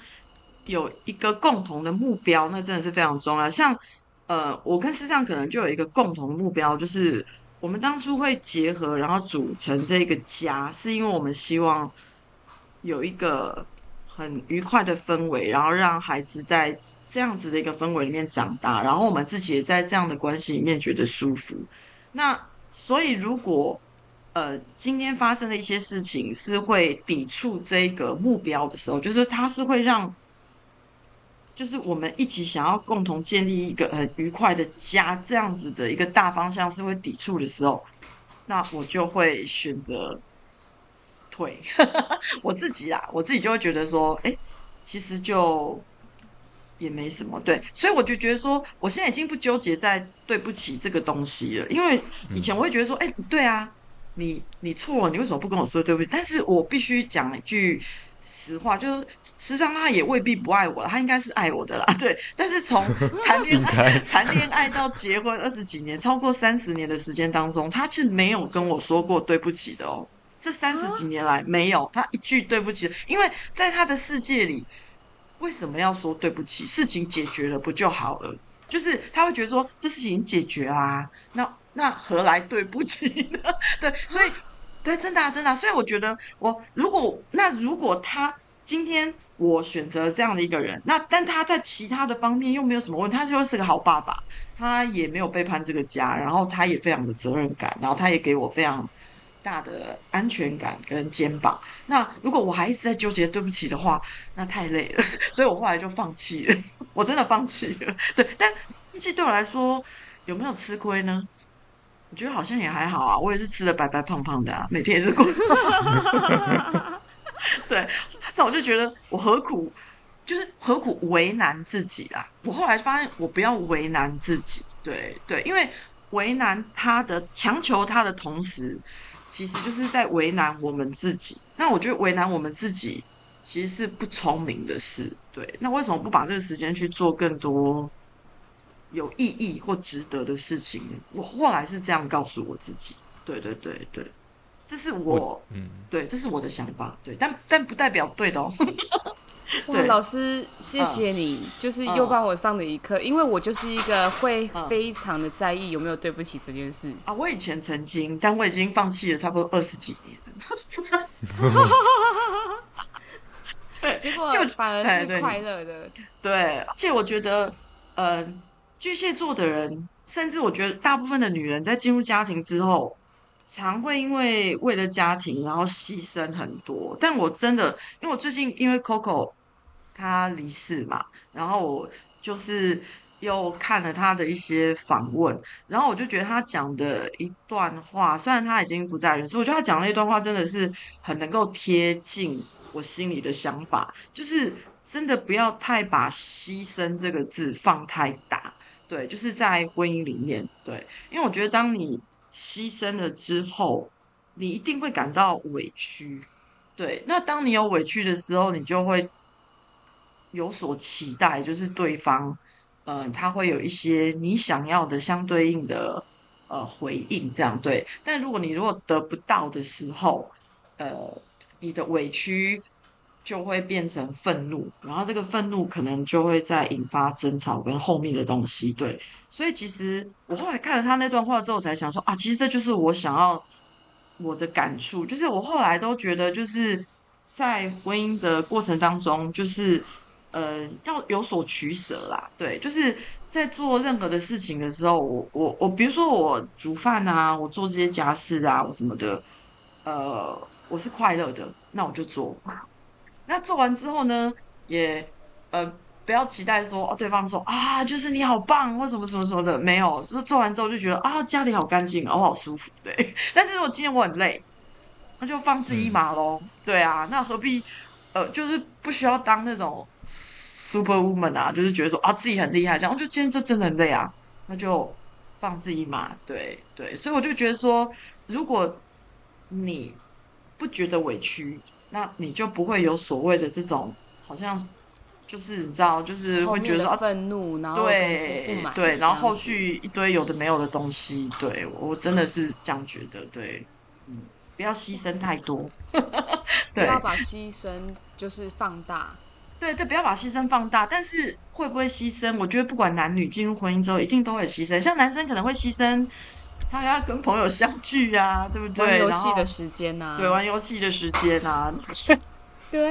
有一个共同的目标，那真的是非常重要。像呃，我跟师长可能就有一个共同的目标，就是我们当初会结合，然后组成这个家，是因为我们希望有一个很愉快的氛围，然后让孩子在这样子的一个氛围里面长大，然后我们自己也在这样的关系里面觉得舒服。那所以如果呃，今天发生的一些事情是会抵触这个目标的时候，就是它是会让，就是我们一起想要共同建立一个很愉快的家这样子的一个大方向是会抵触的时候，那我就会选择退。我自己啊，我自己就会觉得说，哎、其实就也没什么。对，所以我就觉得说，我现在已经不纠结在对不起这个东西了，因为以前我会觉得说，哎、欸，对啊，你你错了，你为什么不跟我说对不起？但是我必须讲一句。实话就是，实际上他也未必不爱我了，他应该是爱我的啦。对，但是从谈恋爱、谈恋爱到结婚二十几年，超过三十年的时间当中，他是没有跟我说过对不起的哦。这三十几年来没有他一句对不起，因为在他的世界里，为什么要说对不起？事情解决了不就好了？就是他会觉得说，这事情解决啊，那那何来对不起呢？对，所以。对，真的啊，真的啊，所以我觉得，我如果那如果他今天我选择这样的一个人，那但他在其他的方面又没有什么问题，他就是个好爸爸，他也没有背叛这个家，然后他也非常的责任感，然后他也给我非常大的安全感跟肩膀。那如果我还一直在纠结对不起的话，那太累了，所以我后来就放弃了，我真的放弃了。对，但 放弃对我来说有没有吃亏呢？我觉得好像也还好啊，我也是吃的白白胖胖的啊，每天也是过。对，那我就觉得我何苦，就是何苦为难自己啊？我后来发现，我不要为难自己。对对，因为为难他的、强求他的同时，其实就是在为难我们自己。那我觉得为难我们自己，其实是不聪明的事。对，那为什么不把这个时间去做更多？有意义或值得的事情，我后来是这样告诉我自己。对对对对，这是我，我嗯，对，这是我的想法。对，但但不代表对的哦。哇，老师，谢谢你，嗯、就是又帮我上了一课，嗯、因为我就是一个会非常的在意有没有对不起这件事啊。我以前曾经，但我已经放弃了差不多二十几年 对，结果就反而是快乐的。对，对，而且我觉得，呃。巨蟹座的人，甚至我觉得大部分的女人在进入家庭之后，常会因为为了家庭然后牺牲很多。但我真的，因为我最近因为 Coco 她离世嘛，然后我就是又看了她的一些访问，然后我就觉得她讲的一段话，虽然她已经不在人世，我觉得她讲的那段话真的是很能够贴近我心里的想法，就是真的不要太把牺牲这个字放太大。对，就是在婚姻里面，对，因为我觉得当你牺牲了之后，你一定会感到委屈，对。那当你有委屈的时候，你就会有所期待，就是对方，呃，他会有一些你想要的相对应的呃回应，这样对。但如果你如果得不到的时候，呃，你的委屈。就会变成愤怒，然后这个愤怒可能就会再引发争吵跟后面的东西。对，所以其实我后来看了他那段话之后，才想说啊，其实这就是我想要我的感触，就是我后来都觉得，就是在婚姻的过程当中，就是呃要有所取舍啦。对，就是在做任何的事情的时候，我我我，比如说我煮饭啊，我做这些家事啊，我什么的，呃，我是快乐的，那我就做。那做完之后呢，也呃不要期待说哦，对方说啊，就是你好棒或什么什么什么的，没有，就是做完之后就觉得啊，家里好干净，我好舒服，对。但是如果今天我很累，那就放自己一马喽，嗯、对啊，那何必呃，就是不需要当那种 super woman 啊，就是觉得说啊自己很厉害这样，我就今天就真的很累啊，那就放自己一马，对对。所以我就觉得说，如果你不觉得委屈。那你就不会有所谓的这种，好像就是你知道，就是会觉得说愤怒，然后对对，然后后续一堆有的没有的东西，对我真的是这样觉得，对，嗯，不要牺牲太多，对，不要把牺牲就是放大，对对，不要把牺牲放大，但是会不会牺牲？我觉得不管男女进入婚姻之后，一定都会牺牲，像男生可能会牺牲。他还要跟朋友相聚啊，对不对？玩游戏的时间呐、啊，对，玩游戏的时间啊，对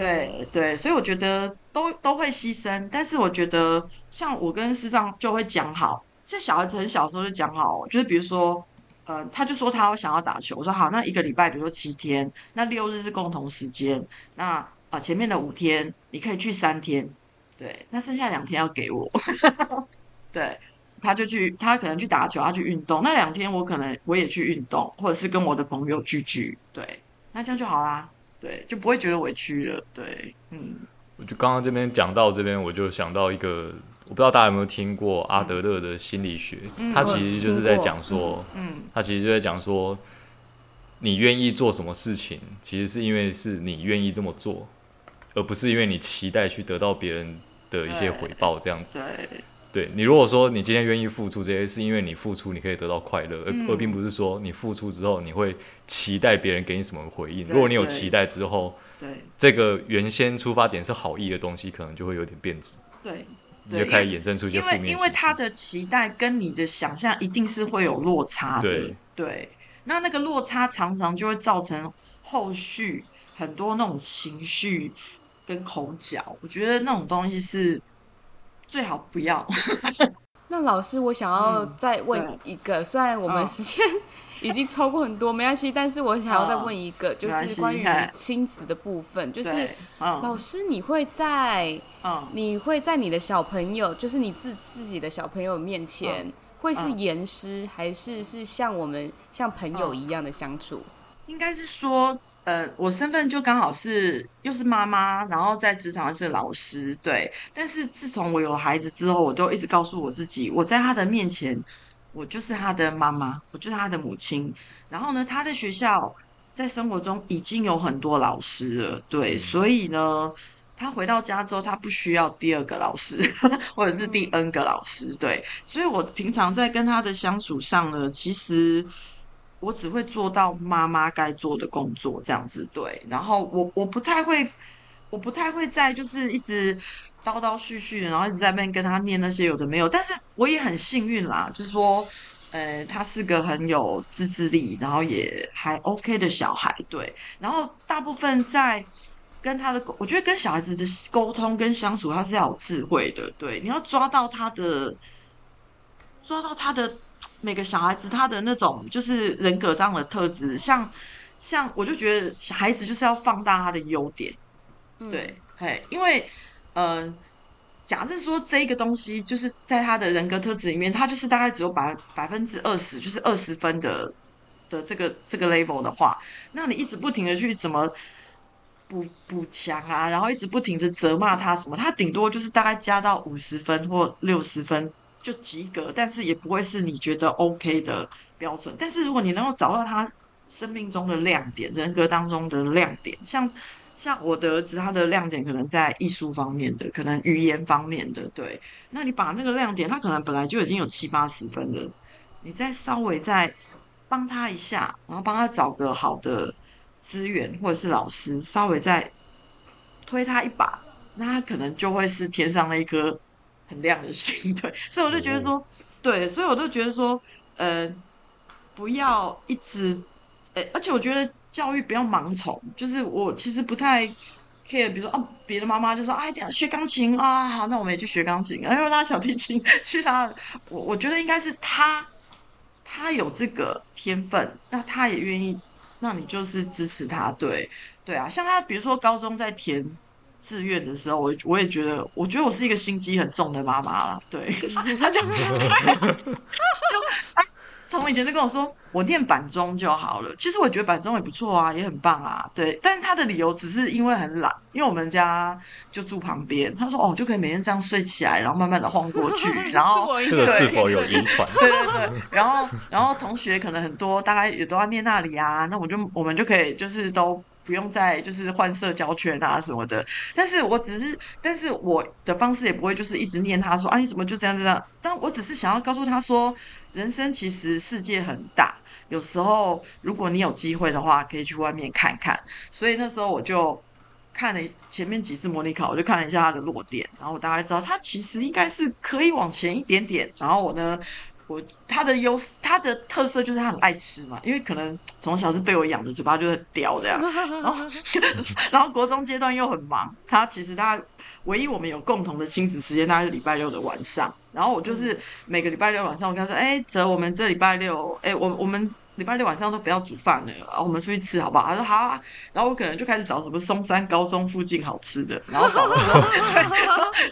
对对，所以我觉得都都会牺牲，但是我觉得像我跟师长就会讲好，这小孩子很小的时候就讲好，就是比如说，呃，他就说他想要打球，我说好，那一个礼拜比如说七天，那六日是共同时间，那啊、呃、前面的五天你可以去三天，对，那剩下两天要给我，对。他就去，他可能去打球，他去运动。那两天我可能我也去运动，或者是跟我的朋友聚聚，对，那这样就好啦，对，就不会觉得委屈了，对，嗯。我就刚刚这边讲到这边，我就想到一个，我不知道大家有没有听过阿德勒的心理学，嗯、他其实就是在讲说，嗯，嗯他其实就在讲说，你愿意做什么事情，其实是因为是你愿意这么做，而不是因为你期待去得到别人的一些回报这样子。对，对你如果说你今天愿意付出这些，是因为你付出你可以得到快乐，而、嗯、而并不是说你付出之后你会期待别人给你什么回应。如果你有期待之后，对，这个原先出发点是好意的东西，可能就会有点变质。对，你就开始衍生出一些负面。因为因为他的期待跟你的想象一定是会有落差的。对，对，那那个落差常常就会造成后续很多那种情绪。跟口角，我觉得那种东西是最好不要。那老师，我想要再问一个，嗯、虽然我们时间已经超过很多，没关系，但是我想要再问一个，就是关于亲子的部分，就是老师，你会在，你会在你的小朋友，就是你自自己的小朋友面前，会是严师，还是是像我们像朋友一样的相处？应该是说。呃，我身份就刚好是又是妈妈，然后在职场是老师，对。但是自从我有了孩子之后，我都一直告诉我自己，我在他的面前，我就是他的妈妈，我就是他的母亲。然后呢，他的学校在生活中已经有很多老师了，对。所以呢，他回到家之后，他不需要第二个老师，或者是第 N 个老师，对。所以我平常在跟他的相处上呢，其实。我只会做到妈妈该做的工作，这样子对。然后我我不太会，我不太会再就是一直叨叨絮絮，然后一直在那边跟他念那些有的没有。但是我也很幸运啦，就是说，呃，他是个很有自制力，然后也还 OK 的小孩，对。然后大部分在跟他的，我觉得跟小孩子的沟通跟相处，他是要有智慧的，对。你要抓到他的，抓到他的。每个小孩子他的那种就是人格上的特质，像像我就觉得小孩子就是要放大他的优点，对，嘿，因为嗯、呃，假设说这个东西就是在他的人格特质里面，他就是大概只有百百分之二十，就是二十分的的这个这个 level 的话，那你一直不停的去怎么补补强啊，然后一直不停的责骂他什么，他顶多就是大概加到五十分或六十分。就及格，但是也不会是你觉得 OK 的标准。但是如果你能够找到他生命中的亮点，人格当中的亮点，像像我的儿子，他的亮点可能在艺术方面的，可能语言方面的，对。那你把那个亮点，他可能本来就已经有七八十分了，你再稍微再帮他一下，然后帮他找个好的资源或者是老师，稍微再推他一把，那他可能就会是天上那一颗。很亮的心，对，所以我就觉得说，对，所以我都觉得说，呃，不要一直，呃，而且我觉得教育不要盲从，就是我其实不太 care，比如说，哦，别的妈妈就说，哎，等下学钢琴啊，好，那我们也去学钢琴，然后拉小提琴，去他，我我觉得应该是他，他有这个天分，那他也愿意，那你就是支持他，对，对啊，像他，比如说高中在填。志愿的时候，我我也觉得，我觉得我是一个心机很重的妈妈了。对，他就对，就他从以前就跟我说，我念板中就好了。其实我觉得板中也不错啊，也很棒啊。对，但是他的理由只是因为很懒，因为我们家就住旁边。他说哦，就可以每天这样睡起来，然后慢慢的晃过去，然后这个是否有遗传？对对对，然后然后同学可能很多，大概也都要念那里啊。那我就我们就可以就是都。不用再就是换社交圈啊什么的，但是我只是，但是我的方式也不会就是一直念他说啊，你怎么就这样这样？但我只是想要告诉他说，人生其实世界很大，有时候如果你有机会的话，可以去外面看看。所以那时候我就看了前面几次模拟考，我就看了一下他的落点，然后我大概知道他其实应该是可以往前一点点。然后我呢。我他的优势，他的特色就是他很爱吃嘛，因为可能从小是被我养的，嘴巴就很刁这样。然后，然后国中阶段又很忙，他其实他唯一我们有共同的亲子时间，大概是礼拜六的晚上。然后我就是每个礼拜六晚上，我跟他说：“哎，哲，我们这礼拜六，哎，我我们礼拜六晚上都不要煮饭了，然后我们出去吃好不好？他说好啊，然后我可能就开始找什么松山高中附近好吃的，然后找的时候，对，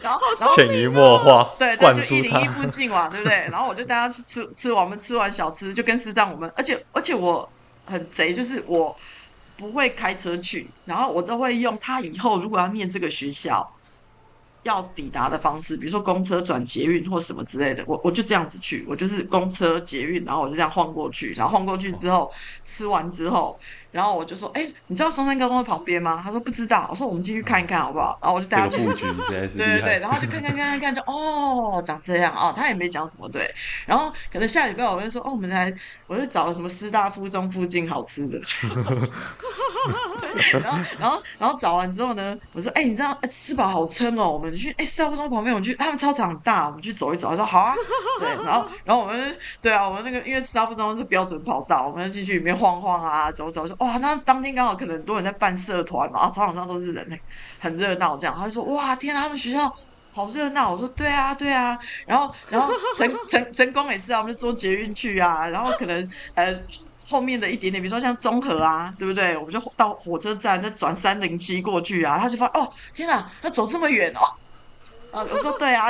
然后然后潜移默化，对对，就一零一附近嘛，对不对？然后我就带他去吃吃完，我们吃完小吃就跟师长我们，而且而且我很贼，就是我不会开车去，然后我都会用他以后如果要念这个学校。要抵达的方式，比如说公车转捷运或什么之类的，我我就这样子去，我就是公车捷运，然后我就这样晃过去，然后晃过去之后吃完之后。然后我就说：“哎，你知道松山高中的旁边吗？”他说：“不知道。”我说：“我们进去看一看好不好？”然后我就带他去。对对对，然后就看看看看看，就哦，长这样哦。他也没讲什么对。然后可能下礼拜我就说：“哦，我们来，我就找了什么师大附中附近好吃的。”然后然后然后找完之后呢，我说：“哎，你知道吃饱好撑哦，我们去哎师大附中旁边，我们去他们操场很大，我们去走一走。”他说：“好啊。”对，然后然后我们对啊，我们那个因为师大附中是标准跑道，我们进去里面晃晃啊，走走就。哇，那当天刚好可能很多人在办社团嘛，然后操场上都是人嘞，很热闹。这样，他就说：“哇，天啊，他们学校好热闹。”我说：“对啊，对啊。”然后，然后成成成功也是啊，我们就坐捷运去啊。然后可能呃后面的一点点，比如说像中和啊，对不对？我们就到火车站再转三零七过去啊。他就发哦，天啊，他走这么远哦。啊，我说对啊，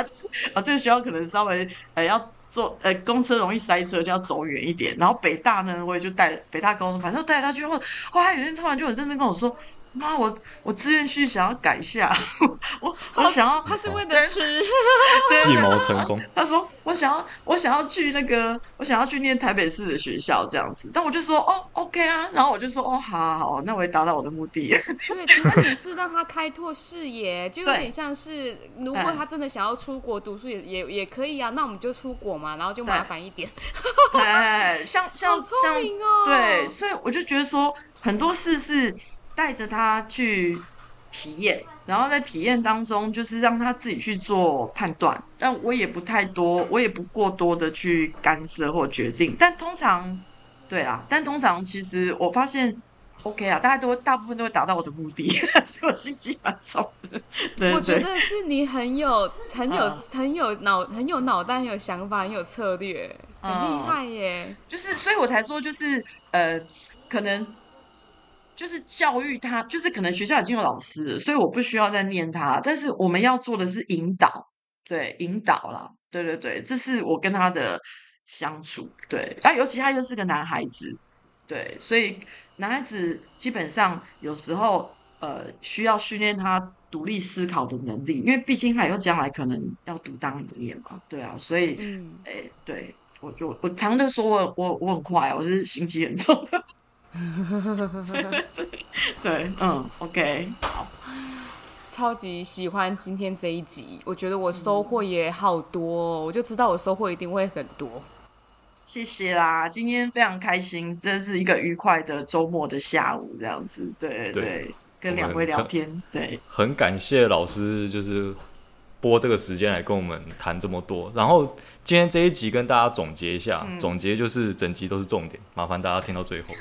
啊，这个学校可能稍微呃要。坐呃公车容易塞车，就要走远一点。然后北大呢，我也就带北大高中，反正带他去后，后来有一天突然就很认真跟我说。妈，我我志愿序想要改一下，我我想要，他是为了吃，计谋成功。他说我想要，我想要去那个，我想要去念台北市的学校这样子。但我就说哦，OK 啊，然后我就说哦，好好好，那我也达到我的目的。对，其实你是让他开拓视野，就有点像是，如果他真的想要出国读书，也也也可以啊。那我们就出国嘛，然后就麻烦一点。哎，像像像，对，所以我就觉得说很多事是。带着他去体验，然后在体验当中，就是让他自己去做判断。但我也不太多，我也不过多的去干涉或决定。但通常，对啊，但通常其实我发现，OK 啊，大家都大部分都会达到我的目的，所以我心机蛮重的。对，我觉得是你很有、很有、嗯、很有脑、很有脑袋、很有想法、很有策略，很厉害耶。嗯、就是，所以我才说，就是呃，可能。就是教育他，就是可能学校已经有老师了，所以我不需要再念他。但是我们要做的是引导，对，引导啦，对对对，这是我跟他的相处。对，啊，尤其他又是个男孩子，对，所以男孩子基本上有时候呃需要训练他独立思考的能力，因为毕竟他以后将来可能要独当一面嘛，对啊，所以，嗯，哎，对我就我常常说我我我很快，我是心机很重。对，嗯，OK，好，超级喜欢今天这一集，我觉得我收获也好多，哦，我就知道我收获一定会很多。谢谢啦，今天非常开心，这是一个愉快的周末的下午，这样子，对对，对，跟两位聊天，对，很感谢老师，就是。播这个时间来跟我们谈这么多，然后今天这一集跟大家总结一下，嗯、总结就是整集都是重点，麻烦大家听到最后。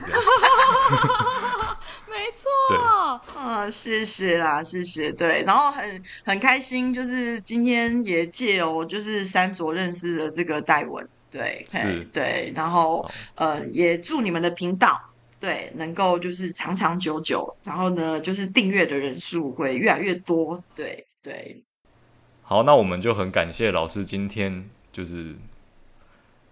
没错，对，啊，谢谢啦，谢谢，对，然后很很开心，就是今天也借由就是三卓认识了这个戴文，对，是，对，然后呃，也祝你们的频道对能够就是长长久久，然后呢，就是订阅的人数会越来越多，对对。好，那我们就很感谢老师今天就是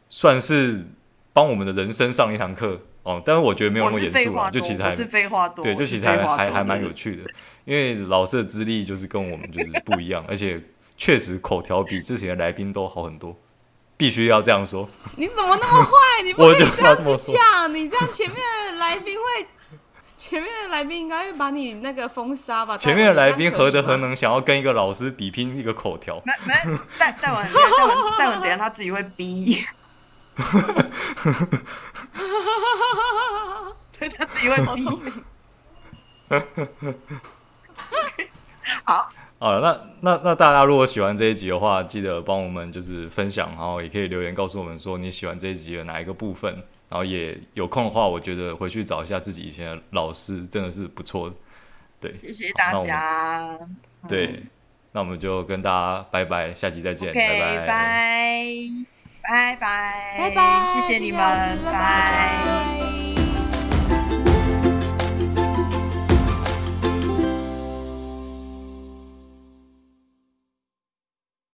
算是帮我们的人生上一堂课哦，但是我觉得没有那么严肃啊，就其实还是废话多，对，就其实还还还蛮有趣的，因为老师的资历就是跟我们就是不一样，而且确实口条比之前的来宾都好很多，必须要这样说。你怎么那么坏？你不可以这样子讲，你这样前面的来宾会。前面的来宾应该会把你那个封杀吧？前面的来宾何德何能，想要跟一个老师比拼一个口条？没没，戴戴文，戴文，戴文，等下他自己会逼。对，他自己会逼。好。好了，那那那大家如果喜欢这一集的话，记得帮我们就是分享，然后也可以留言告诉我们说你喜欢这一集的哪一个部分，然后也有空的话，我觉得回去找一下自己以前的老师，真的是不错的。对，谢谢大家。对，那我们就跟大家拜拜，下期再见，Okay, 拜拜。拜拜。拜拜，拜拜，谢谢你们，拜拜。